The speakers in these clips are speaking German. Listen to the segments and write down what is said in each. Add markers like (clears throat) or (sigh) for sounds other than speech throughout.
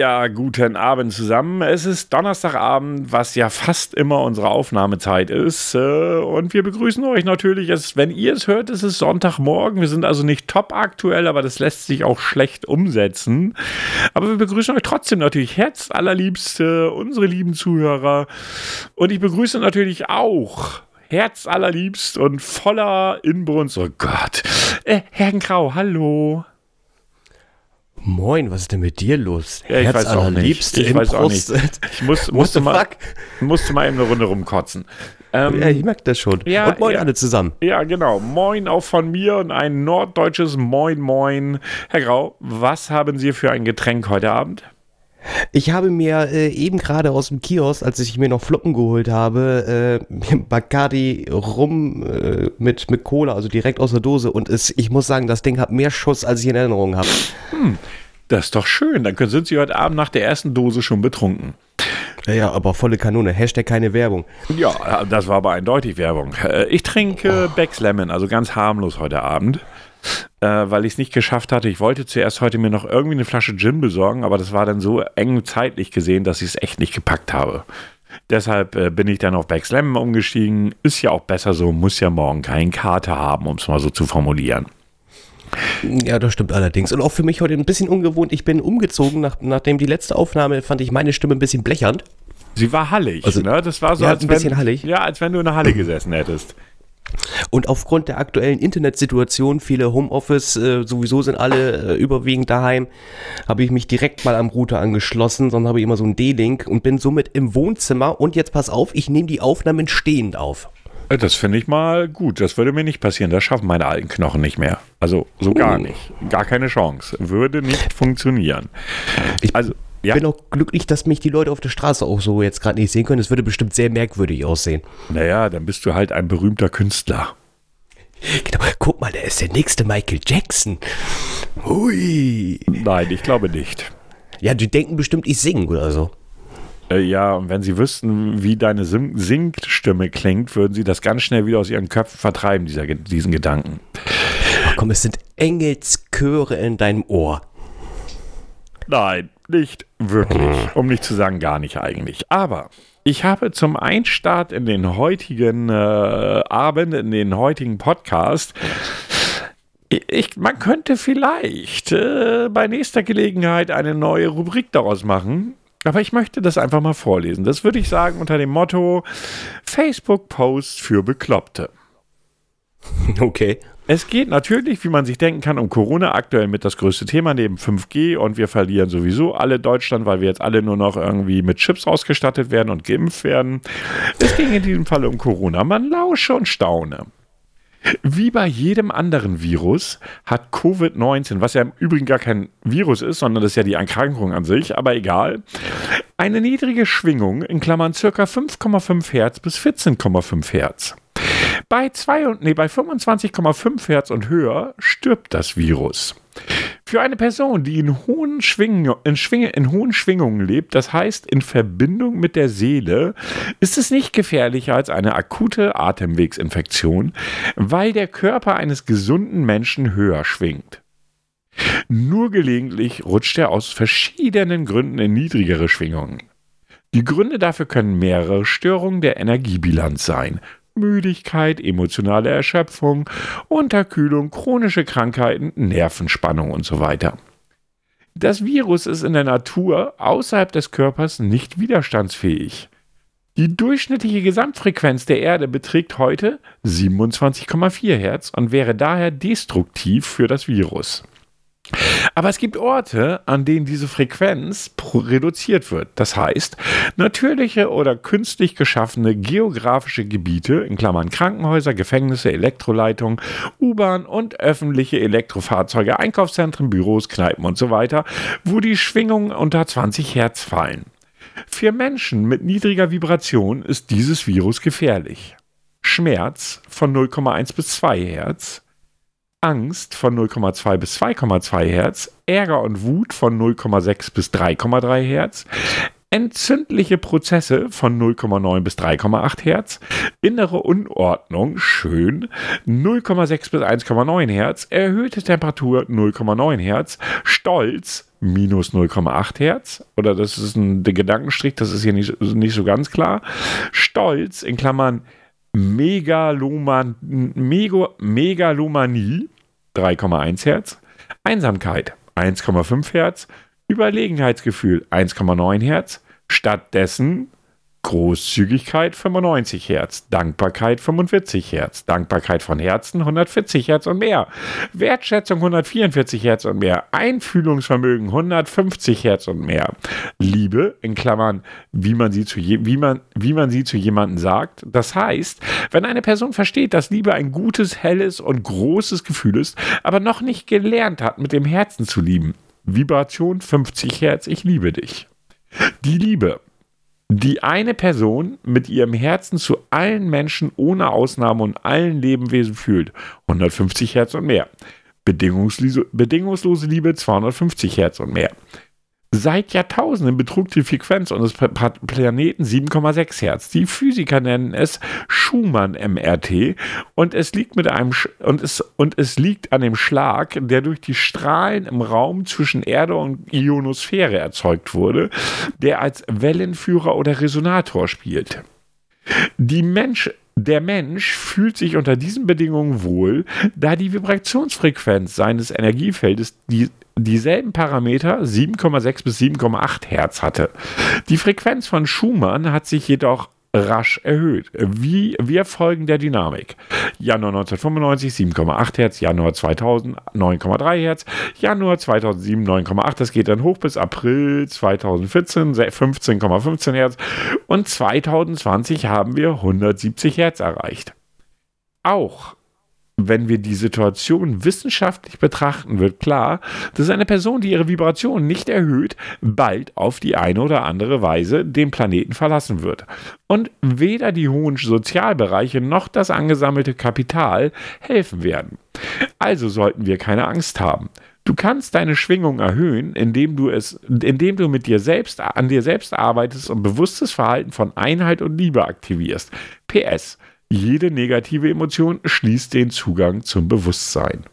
Ja, guten Abend zusammen. Es ist Donnerstagabend, was ja fast immer unsere Aufnahmezeit ist. Äh, und wir begrüßen euch natürlich. wenn ihr es hört, ist es Sonntagmorgen. Wir sind also nicht top aktuell, aber das lässt sich auch schlecht umsetzen. Aber wir begrüßen euch trotzdem natürlich herzallerliebste, unsere lieben Zuhörer. Und ich begrüße natürlich auch herzallerliebst und voller Inbrunst. Oh Gott. Äh, Herr Grau, hallo. Moin, was ist denn mit dir los? Ja, ich Herz weiß auch nicht. Ich weiß auch nicht. Ich (laughs) muss, musste, mal, musste mal eben eine Runde rumkotzen. Ähm, ja, ich merke das schon. Ja, und moin ja, alle zusammen. Ja, genau. Moin auch von mir und ein norddeutsches Moin Moin. Herr Grau, was haben Sie für ein Getränk heute Abend? Ich habe mir äh, eben gerade aus dem Kiosk, als ich mir noch Flocken geholt habe, äh, (laughs) Bacardi rum äh, mit, mit Cola, also direkt aus der Dose. Und es, ich muss sagen, das Ding hat mehr Schuss, als ich in Erinnerung habe. Hm, das ist doch schön. Dann sind Sie heute Abend nach der ersten Dose schon betrunken. Ja, ja, aber volle Kanone. Hashtag keine Werbung. Ja, das war aber eindeutig Werbung. Äh, ich trinke oh. Becks Lemon, also ganz harmlos heute Abend äh, weil ich es nicht geschafft hatte. Ich wollte zuerst heute mir noch irgendwie eine Flasche Gin besorgen, aber das war dann so eng zeitlich gesehen, dass ich es echt nicht gepackt habe. Deshalb äh, bin ich dann auf Back Slam umgestiegen. Ist ja auch besser so, muss ja morgen keinen Kater haben, um es mal so zu formulieren. Ja, das stimmt allerdings. Und auch für mich heute ein bisschen ungewohnt. Ich bin umgezogen, nach, nachdem die letzte Aufnahme fand ich meine Stimme ein bisschen blechernd. Sie war hallig, also, ne? Das war so, ja, als ein wenn, bisschen hallig. Ja, als wenn du in der Halle gesessen hättest. Und aufgrund der aktuellen Internetsituation, viele Homeoffice, äh, sowieso sind alle äh, überwiegend daheim, habe ich mich direkt mal am Router angeschlossen, sondern habe ich immer so einen D-Link und bin somit im Wohnzimmer. Und jetzt pass auf, ich nehme die Aufnahmen stehend auf. Äh, das finde ich mal gut. Das würde mir nicht passieren. Das schaffen meine alten Knochen nicht mehr. Also so gar hm. nicht. Gar keine Chance. Würde nicht funktionieren. Ich also ja. bin auch glücklich, dass mich die Leute auf der Straße auch so jetzt gerade nicht sehen können. Es würde bestimmt sehr merkwürdig aussehen. Naja, dann bist du halt ein berühmter Künstler. Genau, guck mal, der ist der nächste Michael Jackson. Hui. Nein, ich glaube nicht. Ja, die denken bestimmt, ich singe oder so. Äh, ja, und wenn sie wüssten, wie deine Sing Singstimme klingt, würden sie das ganz schnell wieder aus ihren Köpfen vertreiben, dieser, diesen Gedanken. Ach komm, es sind Engelschöre in deinem Ohr. Nein, nicht wirklich. Um nicht zu sagen, gar nicht eigentlich. Aber ich habe zum Einstart in den heutigen äh, Abend, in den heutigen Podcast, ich, man könnte vielleicht äh, bei nächster Gelegenheit eine neue Rubrik daraus machen. Aber ich möchte das einfach mal vorlesen. Das würde ich sagen unter dem Motto Facebook-Post für Bekloppte. (laughs) Okay. Es geht natürlich, wie man sich denken kann, um Corona aktuell mit das größte Thema neben 5G und wir verlieren sowieso alle Deutschland, weil wir jetzt alle nur noch irgendwie mit Chips ausgestattet werden und geimpft werden. Es ging in diesem Fall um Corona. Man lausche und staune. Wie bei jedem anderen Virus hat Covid-19, was ja im Übrigen gar kein Virus ist, sondern das ist ja die Erkrankung an sich, aber egal, eine niedrige Schwingung in Klammern circa 5,5 Hertz bis 14,5 Hertz. Bei, nee, bei 25,5 Hertz und höher stirbt das Virus. Für eine Person, die in hohen, in, Schwing in hohen Schwingungen lebt, das heißt in Verbindung mit der Seele, ist es nicht gefährlicher als eine akute Atemwegsinfektion, weil der Körper eines gesunden Menschen höher schwingt. Nur gelegentlich rutscht er aus verschiedenen Gründen in niedrigere Schwingungen. Die Gründe dafür können mehrere Störungen der Energiebilanz sein, Müdigkeit, emotionale Erschöpfung, Unterkühlung, chronische Krankheiten, Nervenspannung und so weiter. Das Virus ist in der Natur außerhalb des Körpers nicht widerstandsfähig. Die durchschnittliche Gesamtfrequenz der Erde beträgt heute 27,4 Hertz und wäre daher destruktiv für das Virus. Aber es gibt Orte, an denen diese Frequenz reduziert wird. Das heißt, natürliche oder künstlich geschaffene geografische Gebiete, in Klammern Krankenhäuser, Gefängnisse, Elektroleitungen, U-Bahn und öffentliche Elektrofahrzeuge, Einkaufszentren, Büros, Kneipen und so weiter, wo die Schwingungen unter 20 Hertz fallen. Für Menschen mit niedriger Vibration ist dieses Virus gefährlich. Schmerz von 0,1 bis 2 Hertz, Angst von 0,2 bis 2,2 Hertz, Ärger und Wut von 0,6 bis 3,3 Hertz, entzündliche Prozesse von 0,9 bis 3,8 Hertz, innere Unordnung schön 0,6 bis 1,9 Hertz, erhöhte Temperatur 0,9 Hertz, Stolz minus 0,8 Hertz, oder das ist ein Gedankenstrich, das ist hier nicht, nicht so ganz klar. Stolz in Klammern Megaloman, Mego, Megalomanie 3,1 Hertz, Einsamkeit 1,5 Hertz, Überlegenheitsgefühl 1,9 Hertz, stattdessen Großzügigkeit 95 Hertz, Dankbarkeit 45 Hertz, Dankbarkeit von Herzen 140 Hertz und mehr, Wertschätzung 144 Hertz und mehr, Einfühlungsvermögen 150 Hertz und mehr, Liebe in Klammern, wie man sie zu, je, wie man, wie man sie zu jemandem sagt. Das heißt, wenn eine Person versteht, dass Liebe ein gutes, helles und großes Gefühl ist, aber noch nicht gelernt hat, mit dem Herzen zu lieben. Vibration 50 Hertz, ich liebe dich. Die Liebe die eine Person mit ihrem Herzen zu allen Menschen ohne Ausnahme und allen Lebewesen fühlt. 150 Hertz und mehr. Bedingungslose Liebe 250 Hertz und mehr. Seit Jahrtausenden betrug die Frequenz unseres Planeten 7,6 Hertz. Die Physiker nennen es Schumann-MRT und es liegt mit einem und es, und es liegt an dem Schlag, der durch die Strahlen im Raum zwischen Erde und Ionosphäre erzeugt wurde, der als Wellenführer oder Resonator spielt. Die Mensch, der Mensch fühlt sich unter diesen Bedingungen wohl, da die Vibrationsfrequenz seines Energiefeldes die dieselben Parameter 7,6 bis 7,8 Hertz hatte. Die Frequenz von Schumann hat sich jedoch rasch erhöht. Wie wir folgen der Dynamik. Januar 1995 7,8 Hertz, Januar 2000 9,3 Hertz, Januar 2007 9,8, das geht dann hoch bis April 2014 15,15 Hertz und 2020 haben wir 170 Hertz erreicht. Auch wenn wir die Situation wissenschaftlich betrachten, wird klar, dass eine Person, die ihre Vibration nicht erhöht, bald auf die eine oder andere Weise den Planeten verlassen wird. Und weder die hohen Sozialbereiche noch das angesammelte Kapital helfen werden. Also sollten wir keine Angst haben. Du kannst deine Schwingung erhöhen, indem du es, indem du mit dir selbst an dir selbst arbeitest und bewusstes Verhalten von Einheit und Liebe aktivierst. PS jede negative Emotion schließt den Zugang zum Bewusstsein.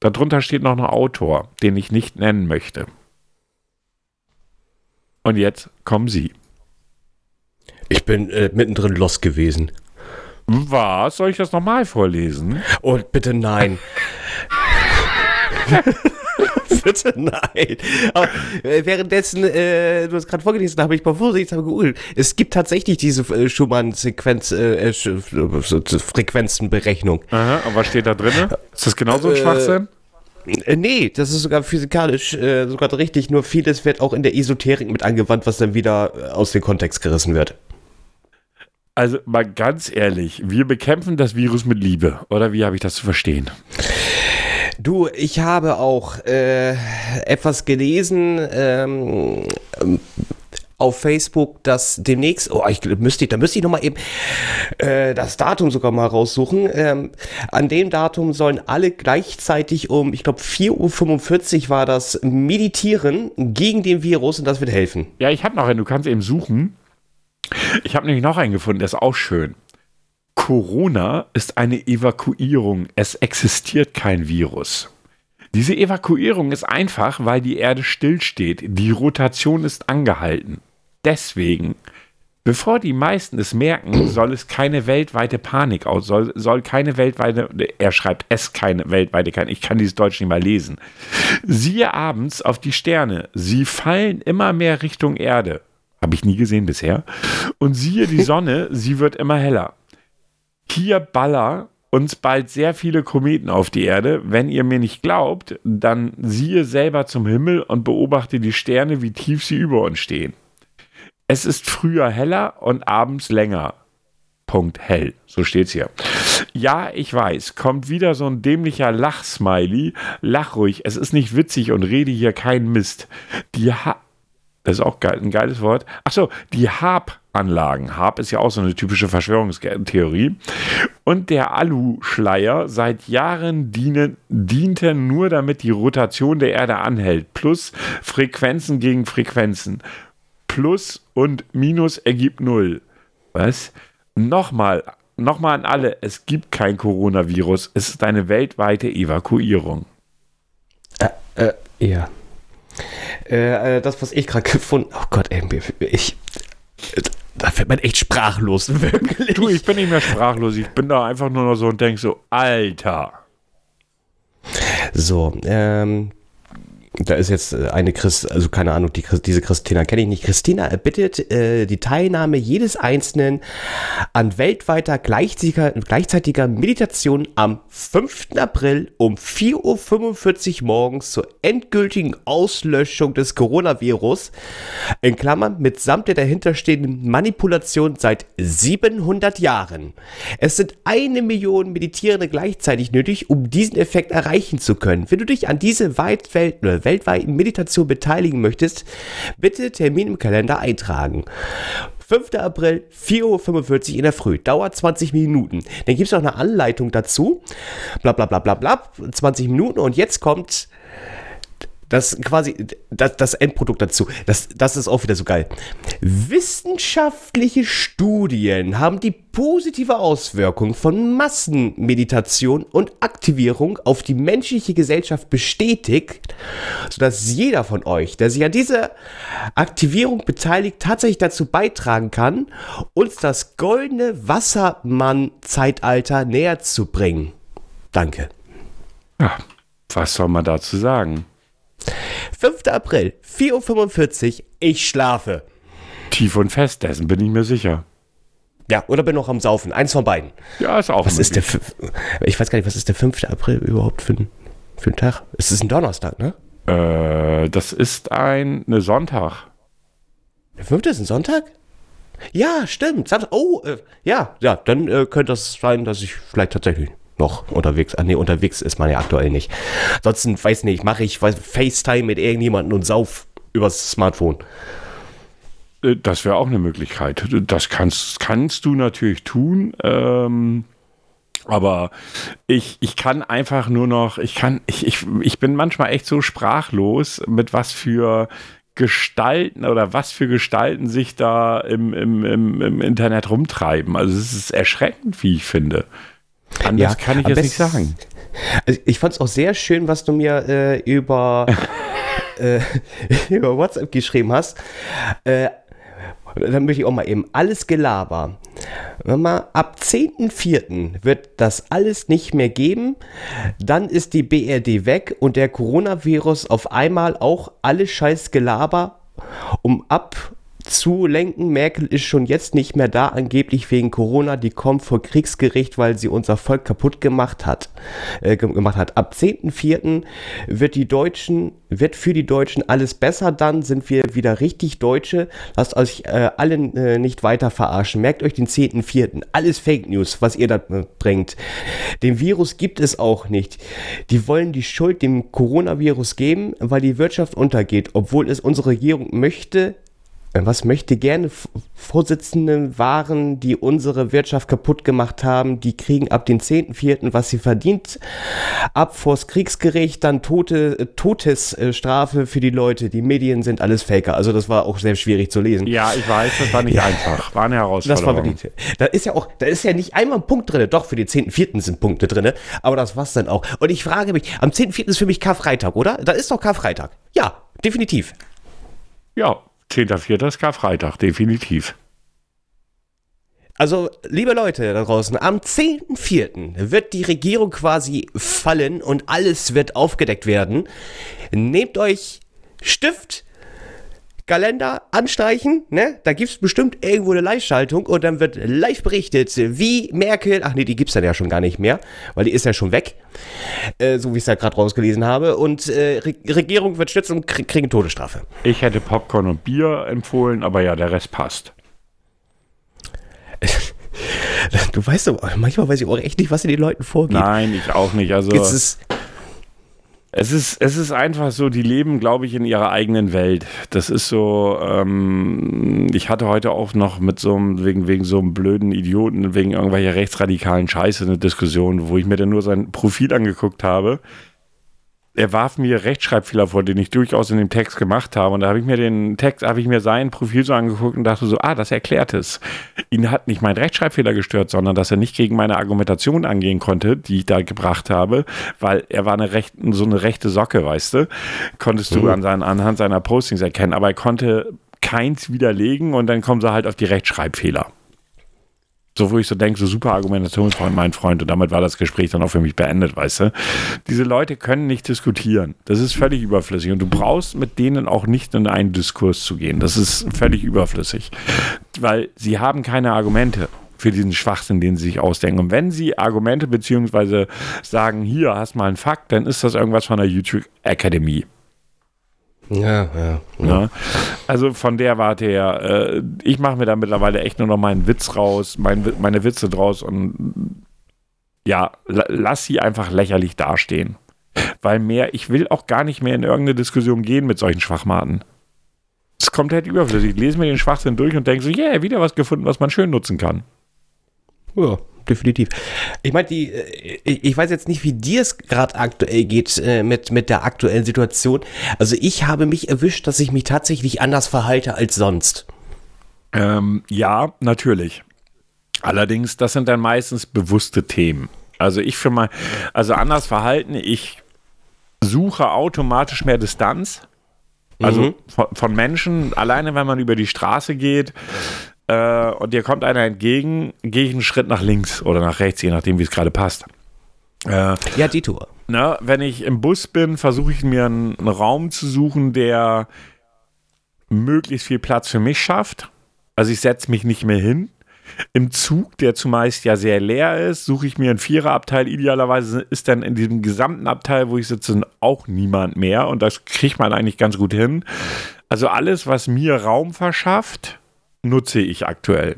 Darunter steht noch ein Autor, den ich nicht nennen möchte. Und jetzt kommen Sie. Ich bin äh, mittendrin los gewesen. Was? Soll ich das nochmal vorlesen? Oh, bitte nein. (laughs) (laughs) bitte nein. Aber, äh, währenddessen, äh, du hast gerade vorgelesen, habe ich mal vorsichtshalber gegoogelt. Es gibt tatsächlich diese äh, Schumann-Sequenz, äh, äh Frequenzenberechnung. Aha, und was steht da drin? Ist das genauso ein Schwachsinn? Äh, nee, das ist sogar physikalisch äh, sogar richtig, nur vieles wird auch in der Esoterik mit angewandt, was dann wieder aus dem Kontext gerissen wird. Also mal ganz ehrlich, wir bekämpfen das Virus mit Liebe, oder wie habe ich das zu verstehen? Du, ich habe auch äh, etwas gelesen ähm, auf Facebook, dass demnächst, oh, ich müsste, da müsste ich nochmal eben äh, das Datum sogar mal raussuchen. Ähm, an dem Datum sollen alle gleichzeitig um, ich glaube 4.45 Uhr war das, meditieren gegen den Virus und das wird helfen. Ja, ich habe noch einen, du kannst eben suchen. Ich habe nämlich noch einen gefunden, der ist auch schön. Corona ist eine Evakuierung. Es existiert kein Virus. Diese Evakuierung ist einfach, weil die Erde stillsteht. Die Rotation ist angehalten. Deswegen, bevor die meisten es merken, soll es keine weltweite Panik aus, soll, soll keine weltweite, er schreibt es keine weltweite, keine, ich kann dieses Deutsch nicht mal lesen. Siehe abends auf die Sterne. Sie fallen immer mehr Richtung Erde. Habe ich nie gesehen bisher. Und siehe die (laughs) Sonne, sie wird immer heller hier baller uns bald sehr viele Kometen auf die Erde. Wenn ihr mir nicht glaubt, dann siehe selber zum Himmel und beobachte die Sterne, wie tief sie über uns stehen. Es ist früher heller und abends länger. Punkt hell. So steht's hier. Ja, ich weiß, kommt wieder so ein dämlicher Lachsmiley. Lach ruhig, es ist nicht witzig und rede hier keinen Mist. Die ha das ist auch ein geiles Wort. Achso, die Hab-Anlagen. Hab ist ja auch so eine typische Verschwörungstheorie. Und der Aluschleier seit Jahren dienen, diente nur damit die Rotation der Erde anhält. Plus Frequenzen gegen Frequenzen. Plus und Minus ergibt Null. Was? Nochmal, nochmal an alle, es gibt kein Coronavirus, es ist eine weltweite Evakuierung. Äh, äh, ja. Äh, äh das, was ich gerade gefunden Oh Gott, ey, ich. Da wird man echt sprachlos, (laughs) wirklich. Du, ich bin nicht mehr sprachlos. Ich bin da einfach nur noch so und denke so, Alter. So, ähm, da ist jetzt äh, eine Christ, also keine Ahnung, die, diese Christina kenne ich nicht. Christina erbittet äh, die Teilnahme jedes Einzelnen an weltweiter gleichzeitiger, gleichzeitiger Meditation am 5. April um 4.45 Uhr morgens zur endgültigen Auslöschung des Coronavirus, in Klammern mitsamt der dahinterstehenden Manipulation seit 700 Jahren. Es sind eine Million Meditierende gleichzeitig nötig, um diesen Effekt erreichen zu können. Wenn du dich an diese weit Welt, weltweiten Meditation beteiligen möchtest, bitte Termin im Kalender eintragen. 5. April, 4.45 Uhr in der Früh. Dauert 20 Minuten. Dann gibt es noch eine Anleitung dazu. Bla bla bla bla bla. 20 Minuten. Und jetzt kommt das quasi, das, das Endprodukt dazu, das, das ist auch wieder so geil. Wissenschaftliche Studien haben die positive Auswirkung von Massenmeditation und Aktivierung auf die menschliche Gesellschaft bestätigt, sodass jeder von euch, der sich an dieser Aktivierung beteiligt, tatsächlich dazu beitragen kann, uns das goldene Wassermann-Zeitalter näher zu bringen. Danke. Ja, was soll man dazu sagen? 5. April, 4.45 Uhr, ich schlafe. Tief und fest, dessen bin ich mir sicher. Ja, oder bin noch am Saufen. Eins von beiden. Ja, ist auch Was ist der Ich weiß gar nicht, was ist der 5. April überhaupt für ein, für ein Tag? Es ist ein Donnerstag, ne? Äh, das ist ein ne Sonntag. Der 5. ist ein Sonntag? Ja, stimmt. Oh, äh, ja, ja, dann äh, könnte das sein, dass ich vielleicht tatsächlich noch unterwegs. Ah, nee, unterwegs ist man ja aktuell nicht. Ansonsten, weiß nicht, mache ich weiß, FaceTime mit irgendjemandem und sauf übers Smartphone. Äh, das wäre auch eine Möglichkeit. Das kannst, kannst du natürlich tun. Ähm, aber ich, ich kann einfach nur noch, ich kann, ich, ich, ich bin manchmal echt so sprachlos, mit was für Gestalten oder was für Gestalten sich da im, im, im, im Internet rumtreiben. Also es ist erschreckend, wie ich finde. Anders ja, kann ich jetzt nicht sagen. Also ich fand es auch sehr schön, was du mir äh, über, (laughs) äh, (laughs) über WhatsApp geschrieben hast. Äh, dann möchte ich auch mal eben alles Gelaber. Wenn ab 10.04. wird das alles nicht mehr geben, dann ist die BRD weg und der Coronavirus auf einmal auch alles scheiß Gelaber um ab zu lenken. Merkel ist schon jetzt nicht mehr da, angeblich wegen Corona. Die kommt vor Kriegsgericht, weil sie unser Volk kaputt gemacht hat. Äh, gemacht hat. Ab 10.04. wird die Deutschen, wird für die Deutschen alles besser. Dann sind wir wieder richtig Deutsche. Lasst euch äh, alle äh, nicht weiter verarschen. Merkt euch den 10.04. Alles Fake News, was ihr da äh, bringt. Den Virus gibt es auch nicht. Die wollen die Schuld dem Coronavirus geben, weil die Wirtschaft untergeht, obwohl es unsere Regierung möchte, was möchte gerne Vorsitzende waren, die unsere Wirtschaft kaputt gemacht haben, die kriegen ab den 10.4., was sie verdient, ab vors Kriegsgericht, dann Tote, äh, Todesstrafe für die Leute. Die Medien sind alles Faker. Also das war auch sehr schwierig zu lesen. Ja, ich weiß, das war nicht ja. einfach. War eine Herausforderung. Das war wirklich, da ist ja auch, da ist ja nicht einmal ein Punkt drin. Doch, für den 10.4. sind Punkte drin, aber das war's dann auch. Und ich frage mich, am 10.4. ist für mich Karfreitag, oder? Da ist doch Karfreitag. Ja, definitiv. Ja, 10.4. ist Karfreitag, definitiv. Also, liebe Leute da draußen, am 10.4. wird die Regierung quasi fallen und alles wird aufgedeckt werden. Nehmt euch Stift, Kalender anstreichen, ne? Da gibt es bestimmt irgendwo eine Live-Schaltung und dann wird live berichtet, wie Merkel, ach nee, die gibt es dann ja schon gar nicht mehr, weil die ist ja schon weg, äh, so wie ich es ja gerade rausgelesen habe. Und äh, Re Regierung wird stützen und krieg kriegen Todesstrafe. Ich hätte Popcorn und Bier empfohlen, aber ja, der Rest passt. (laughs) du weißt doch, manchmal weiß ich auch echt nicht, was in den Leuten vorgeht. Nein, ich auch nicht. Also. Jetzt ist, es ist, es ist einfach so, die leben, glaube ich, in ihrer eigenen Welt. Das ist so, ähm, ich hatte heute auch noch mit so einem, wegen, wegen so einem blöden Idioten, wegen irgendwelcher rechtsradikalen Scheiße eine Diskussion, wo ich mir dann nur sein Profil angeguckt habe. Er warf mir Rechtschreibfehler vor, den ich durchaus in dem Text gemacht habe. Und da habe ich mir den Text, habe ich mir sein Profil so angeguckt und dachte so, ah, das erklärt es. Ihn hat nicht mein Rechtschreibfehler gestört, sondern dass er nicht gegen meine Argumentation angehen konnte, die ich da gebracht habe, weil er war eine recht, so eine rechte Socke, weißt du. Konntest du mhm. an seinen, anhand seiner Postings erkennen, aber er konnte keins widerlegen und dann kommen sie halt auf die Rechtschreibfehler so wo ich so denke, so super Argumentationsfreund, mein Freund. Und damit war das Gespräch dann auch für mich beendet, weißt du. Diese Leute können nicht diskutieren. Das ist völlig überflüssig. Und du brauchst mit denen auch nicht in einen Diskurs zu gehen. Das ist völlig überflüssig. Weil sie haben keine Argumente für diesen Schwachsinn, den sie sich ausdenken. Und wenn sie Argumente beziehungsweise sagen, hier hast mal einen Fakt, dann ist das irgendwas von der YouTube Akademie. Ja, ja, ja. Also von der Warte her, äh, ich mache mir da mittlerweile echt nur noch meinen Witz raus, mein, meine Witze draus und ja, lass sie einfach lächerlich dastehen. Weil mehr, ich will auch gar nicht mehr in irgendeine Diskussion gehen mit solchen Schwachmaten. Es kommt halt überflüssig. Ich lese mir den Schwachsinn durch und denke so, yeah, wieder was gefunden, was man schön nutzen kann. Ja, definitiv. Ich meine, die, äh, ich weiß jetzt nicht, wie dir es gerade aktuell geht äh, mit, mit der aktuellen Situation. Also ich habe mich erwischt, dass ich mich tatsächlich anders verhalte als sonst. Ähm, ja, natürlich. Allerdings, das sind dann meistens bewusste Themen. Also ich für mal, also anders verhalten, ich suche automatisch mehr Distanz. Also mhm. von, von Menschen, alleine wenn man über die Straße geht, äh, und dir kommt einer entgegen, gehe ich einen Schritt nach links oder nach rechts, je nachdem, wie es gerade passt. Äh, ja, die Tour. Na, wenn ich im Bus bin, versuche ich mir einen, einen Raum zu suchen, der möglichst viel Platz für mich schafft. Also ich setze mich nicht mehr hin. Im Zug, der zumeist ja sehr leer ist, suche ich mir einen Viererabteil. Idealerweise ist dann in diesem gesamten Abteil, wo ich sitze, auch niemand mehr. Und das kriegt man eigentlich ganz gut hin. Also alles, was mir Raum verschafft, nutze ich aktuell?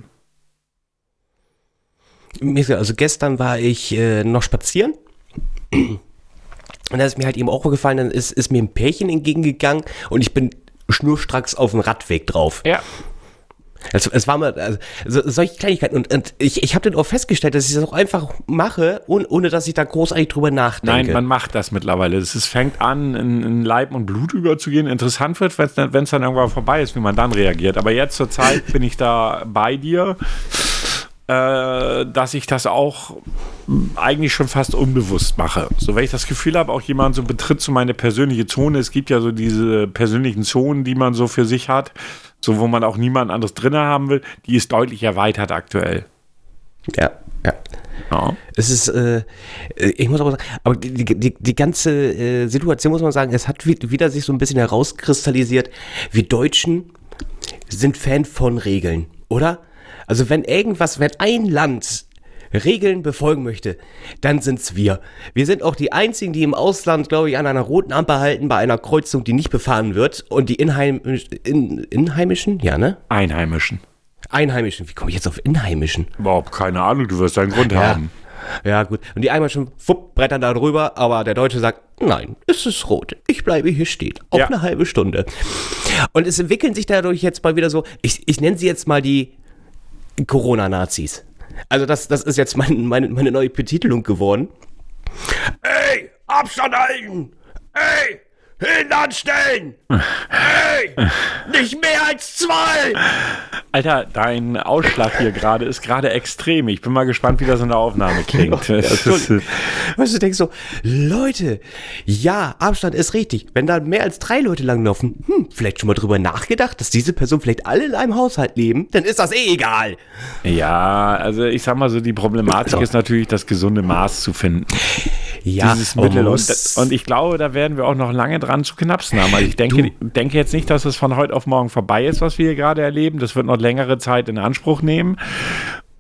Also gestern war ich äh, noch spazieren. Und da ist mir halt eben auch gefallen, dann ist, ist mir ein Pärchen entgegengegangen und ich bin schnurstracks auf dem Radweg drauf. Ja. Also, es war mal, also, solche Kleinigkeiten. Und, und ich, ich habe dann auch festgestellt, dass ich das auch einfach mache, ohne, ohne dass ich da großartig drüber nachdenke. Nein, man macht das mittlerweile. Es fängt an, in, in, Leib und Blut überzugehen. Interessant wird, wenn es dann irgendwann vorbei ist, wie man dann reagiert. Aber jetzt zur Zeit bin ich da bei dir, äh, dass ich das auch eigentlich schon fast unbewusst mache. So, wenn ich das Gefühl habe, auch jemand so betritt so meine persönliche Zone. Es gibt ja so diese persönlichen Zonen, die man so für sich hat so wo man auch niemand anderes drin haben will, die ist deutlich erweitert aktuell. Ja, ja. Ja. Es ist, äh, ich muss aber sagen, aber die, die, die ganze äh, Situation muss man sagen, es hat wieder sich so ein bisschen herauskristallisiert, wir Deutschen sind Fan von Regeln, oder? Also wenn irgendwas, wenn ein Land Regeln befolgen möchte, dann sind's wir. Wir sind auch die einzigen, die im Ausland, glaube ich, an einer roten Ampel halten bei einer Kreuzung, die nicht befahren wird. Und die Inheim in Inheimischen, ja, ne? Einheimischen. Einheimischen. Wie komme ich jetzt auf Inheimischen? Überhaupt keine Ahnung, du wirst einen Grund ja. haben. Ja, gut. Und die Einheimischen, fupp, brettern da drüber, aber der Deutsche sagt, nein, es ist rot. Ich bleibe hier stehen. Auch ja. eine halbe Stunde. Und es entwickeln sich dadurch jetzt mal wieder so, ich, ich nenne sie jetzt mal die Corona-Nazis. Also das, das ist jetzt mein, meine, meine neue Betitelung geworden. Ey, Abstand halten! Ey, Hindern stellen! Hey! Nicht mehr als zwei! Alter, dein Ausschlag hier gerade ist gerade extrem. Ich bin mal gespannt, wie das in der Aufnahme klingt. (laughs) Weißt du, denkst so, Leute, ja, Abstand ist richtig. Wenn da mehr als drei Leute langlaufen, hm, vielleicht schon mal drüber nachgedacht, dass diese Person vielleicht alle in einem Haushalt leben, dann ist das eh egal. Ja, also ich sag mal so, die Problematik ist natürlich, das gesunde Maß zu finden. Ja, dieses Mittel. Und, und, ich glaube, da werden wir auch noch lange dran zu knapsen haben. Also ich denke, denke jetzt nicht, dass es von heute auf morgen vorbei ist, was wir hier gerade erleben. Das wird noch längere Zeit in Anspruch nehmen.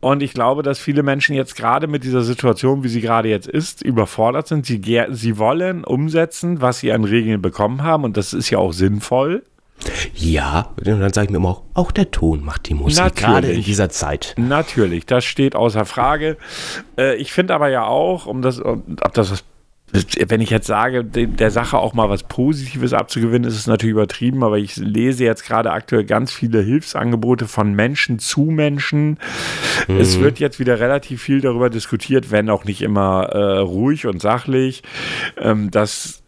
Und ich glaube, dass viele Menschen jetzt gerade mit dieser Situation, wie sie gerade jetzt ist, überfordert sind. Sie, sie wollen umsetzen, was sie an Regeln bekommen haben. Und das ist ja auch sinnvoll. Ja, und dann sage ich mir immer auch, auch der Ton macht die Musik, Natürlich. gerade in dieser Zeit. Natürlich, das steht außer Frage. Äh, ich finde aber ja auch, um das, ob das was wenn ich jetzt sage, der Sache auch mal was Positives abzugewinnen, ist es natürlich übertrieben, aber ich lese jetzt gerade aktuell ganz viele Hilfsangebote von Menschen zu Menschen. Mhm. Es wird jetzt wieder relativ viel darüber diskutiert, wenn auch nicht immer äh, ruhig und sachlich, ähm, dass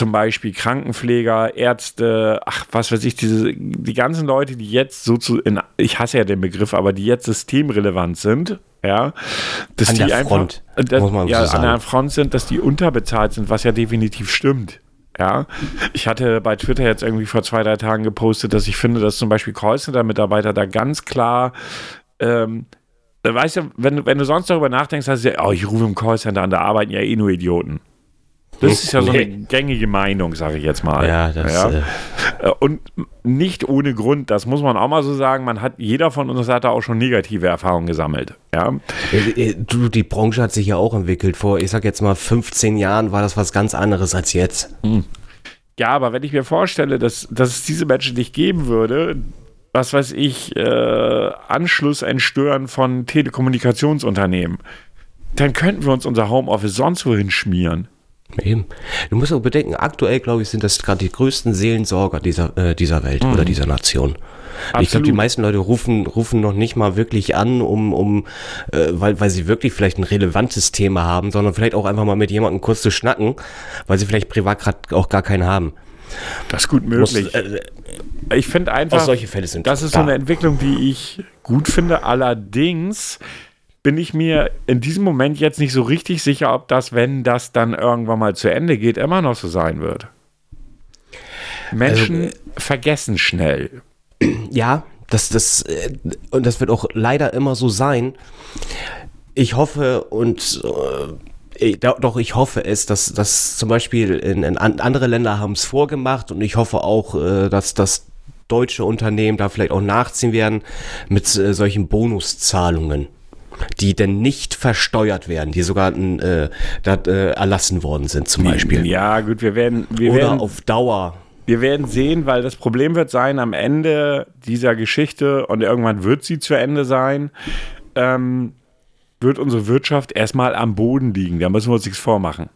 zum Beispiel Krankenpfleger, Ärzte, ach, was weiß ich, diese, die ganzen Leute, die jetzt so zu, in, ich hasse ja den Begriff, aber die jetzt systemrelevant sind, ja, dass An die einfach, Front, dass, muss man so ja, an sagen. der Front sind, dass die unterbezahlt sind, was ja definitiv stimmt. Ja, ich hatte bei Twitter jetzt irgendwie vor zwei, drei Tagen gepostet, dass ich finde, dass zum Beispiel Callcenter-Mitarbeiter da ganz klar, ähm, weißt du, wenn, du- wenn du sonst darüber nachdenkst, hast du ja, oh, ich rufe im Callcenter an, da arbeiten ja eh nur Idioten. Das ist ja so eine gängige Meinung, sage ich jetzt mal. Ja, das, ja. äh, Äh, Und nicht ohne Grund, das muss man auch mal so sagen. Man hat, jeder von uns hat da auch schon negative Erfahrungen gesammelt. Ja. Äh, Du, die Branche hat sich ja auch entwickelt. Vor, ich sag jetzt mal, 15 Jahren war das was ganz anderes als jetzt. Ja, aber wenn ich mir vorstelle, dass, dass es diese Menschen nicht geben würde, was weiß ich, äh, Anschluss entstören von Telekommunikationsunternehmen, dann könnten wir uns unser Homeoffice sonst wohin schmieren. Eben. Du musst auch bedenken, aktuell, glaube ich, sind das gerade die größten Seelensorger dieser, äh, dieser Welt oder dieser Nation. Ich glaube, die Absolut. meisten Leute rufen, rufen noch nicht mal wirklich an, um, um äh, weil, weil sie wirklich vielleicht ein relevantes Thema haben, sondern vielleicht auch einfach mal mit jemandem kurz zu schnacken, weil sie vielleicht privat gerade auch gar keinen haben. Das ist gut Muss, möglich. äh, ich finde einfach, solche Fälle sind das ist da. so eine Entwicklung, die ich gut finde. Allerdings bin ich mir in diesem Moment jetzt nicht so richtig sicher, ob das, wenn das dann irgendwann mal zu Ende geht, immer noch so sein wird. Menschen Also, vergessen schnell. Ja, das, das, äh, und das wird auch leider immer so sein. Ich hoffe und äh, doch, ich hoffe es, dass, dass zum Beispiel in, in an, andere Länder haben es vorgemacht und ich hoffe auch, äh, dass das deutsche Unternehmen da vielleicht auch nachziehen werden mit äh, solchen Bonuszahlungen, die denn nicht versteuert werden, die sogar äh, da, äh, erlassen worden sind zum Beispiel. Ja, gut, wir werden, wir Oder werden, auf Dauer. wir werden sehen, weil das Problem wird sein, am Ende dieser Geschichte, und irgendwann wird sie zu Ende sein, ähm, wird unsere Wirtschaft erstmal am Boden liegen. Da müssen wir uns nichts vormachen.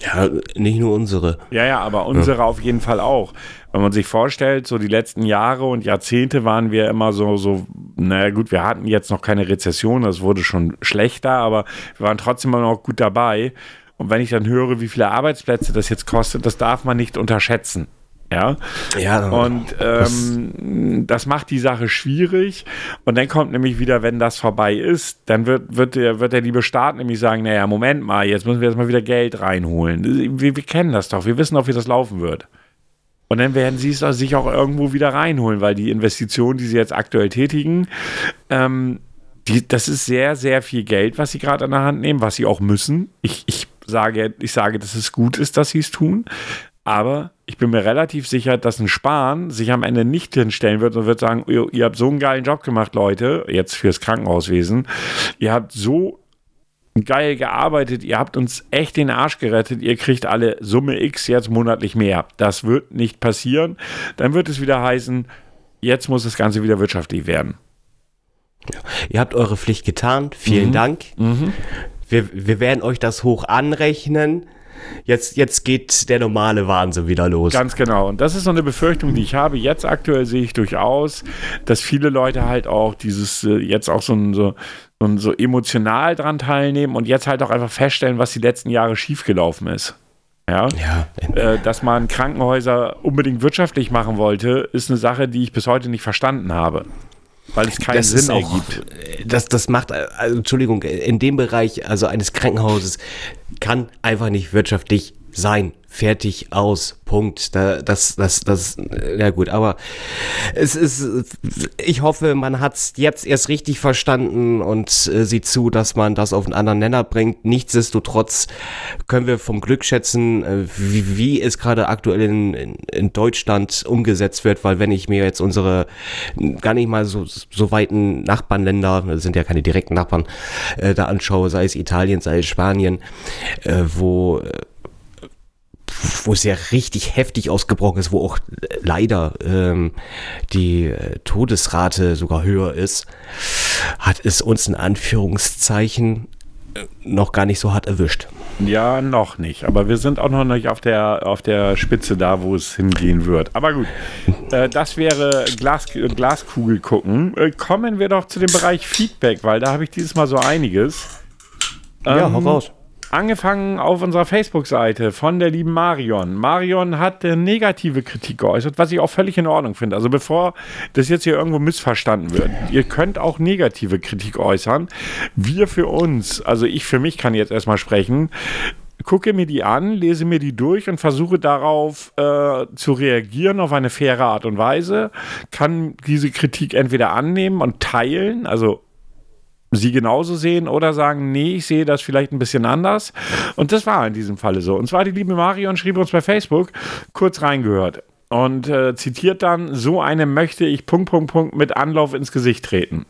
Ja, nicht nur unsere. Ja, ja, aber unsere auf jeden Fall auch. Wenn man sich vorstellt, so die letzten Jahre und Jahrzehnte waren wir immer so, so, naja gut, wir hatten jetzt noch keine Rezession, das wurde schon schlechter, aber wir waren trotzdem immer noch gut dabei. Und wenn ich dann höre, wie viele Arbeitsplätze das jetzt kostet, das darf man nicht unterschätzen. Ja. Ja, Und ähm, das macht die Sache schwierig. Und dann kommt nämlich wieder, wenn das vorbei ist, dann wird, wird, der, wird der liebe Staat nämlich sagen, naja, Moment mal, jetzt müssen wir jetzt mal wieder Geld reinholen. Wir, wir kennen das doch, wir wissen doch, wie das laufen wird. Und dann werden sie es sich auch irgendwo wieder reinholen, weil die Investitionen, die sie jetzt aktuell tätigen, ähm, die, das ist sehr, sehr viel Geld, was sie gerade an der Hand nehmen, was sie auch müssen. Ich, ich, sage, ich sage, dass es gut ist, dass sie es tun. Aber ich bin mir relativ sicher, dass ein Spahn sich am Ende nicht hinstellen wird und wird sagen, ihr, ihr habt so einen geilen Job gemacht, Leute, jetzt fürs Krankenhauswesen. Ihr habt so geil gearbeitet, ihr habt uns echt den Arsch gerettet, ihr kriegt alle Summe X jetzt monatlich mehr. Das wird nicht passieren. Dann wird es wieder heißen, jetzt muss das Ganze wieder wirtschaftlich werden. Ihr habt eure Pflicht getan. Vielen Mhm. Dank. Wir, wir werden euch das hoch anrechnen. Jetzt, jetzt geht der normale Wahnsinn wieder los. Ganz genau. Und das ist so eine Befürchtung, die ich habe. Jetzt aktuell sehe ich durchaus, dass viele Leute halt auch dieses, äh, jetzt auch so, ein, so, so emotional dran teilnehmen und jetzt halt auch einfach feststellen, was die letzten Jahre schiefgelaufen ist. Ja. ja, Äh, dass man Krankenhäuser unbedingt wirtschaftlich machen wollte, ist eine Sache, die ich bis heute nicht verstanden habe. Weil es keinen das Sinn auch, ergibt. das, das macht, also, Entschuldigung, in dem Bereich, also eines Krankenhauses, kann einfach nicht wirtschaftlich sein. Fertig, aus, Punkt. Da, das, das, das, ja gut, aber es ist, ich hoffe, man hat es jetzt erst richtig verstanden und äh, sieht zu, dass man das auf einen anderen Nenner bringt. Nichtsdestotrotz können wir vom Glück schätzen, äh, wie, wie es gerade aktuell in, in, in Deutschland umgesetzt wird, weil wenn ich mir jetzt unsere gar nicht mal so, so weiten Nachbarländer, das sind ja keine direkten Nachbarn, äh, da anschaue, sei es Italien, sei es Spanien, äh, wo äh, wo es ja richtig heftig ausgebrochen ist, wo auch leider ähm, die äh, Todesrate sogar höher ist, hat es uns in Anführungszeichen äh, noch gar nicht so hart erwischt. Ja, noch nicht. Aber wir sind auch noch nicht auf der, auf der Spitze da, wo es hingehen wird. Aber gut, äh, das wäre Glas, äh, Glaskugel gucken. Äh, kommen wir doch zu dem Bereich Feedback, weil da habe ich dieses Mal so einiges. ja, Ähm, hau raus. Angefangen auf unserer Facebook-Seite von der lieben Marion. Marion hat äh, negative Kritik geäußert, was ich auch völlig in Ordnung finde. Also bevor das jetzt hier irgendwo missverstanden wird, ihr könnt auch negative Kritik äußern. Wir für uns, also ich für mich kann jetzt erstmal sprechen, gucke mir die an, lese mir die durch und versuche darauf äh, zu reagieren auf eine faire Art und Weise, kann diese Kritik entweder annehmen und teilen, also sie genauso sehen oder sagen, nee, ich sehe das vielleicht ein bisschen anders. Und das war in diesem Falle so. Und zwar die liebe Marion schrieb uns bei Facebook kurz reingehört und äh, zitiert dann, so eine möchte ich Punkt, Punkt, Punkt mit Anlauf ins Gesicht treten.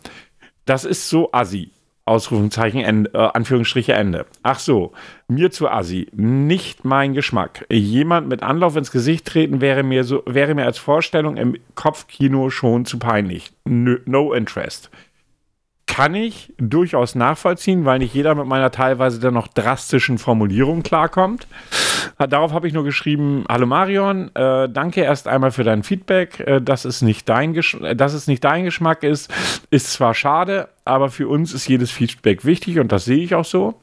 Das ist so assi. Ausrufungszeichen, Ende, äh, Anführungsstriche Ende. Ach so, mir zu assi. Nicht mein Geschmack. Jemand mit Anlauf ins Gesicht treten wäre mir, so, wäre mir als Vorstellung im Kopfkino schon zu peinlich. No interest kann ich durchaus nachvollziehen, weil nicht jeder mit meiner teilweise dann noch drastischen Formulierung klarkommt. Darauf habe ich nur geschrieben: Hallo Marion, äh, danke erst einmal für dein Feedback. Äh, dass, es nicht dein dass es nicht dein Geschmack ist, ist zwar schade, aber für uns ist jedes Feedback wichtig und das sehe ich auch so.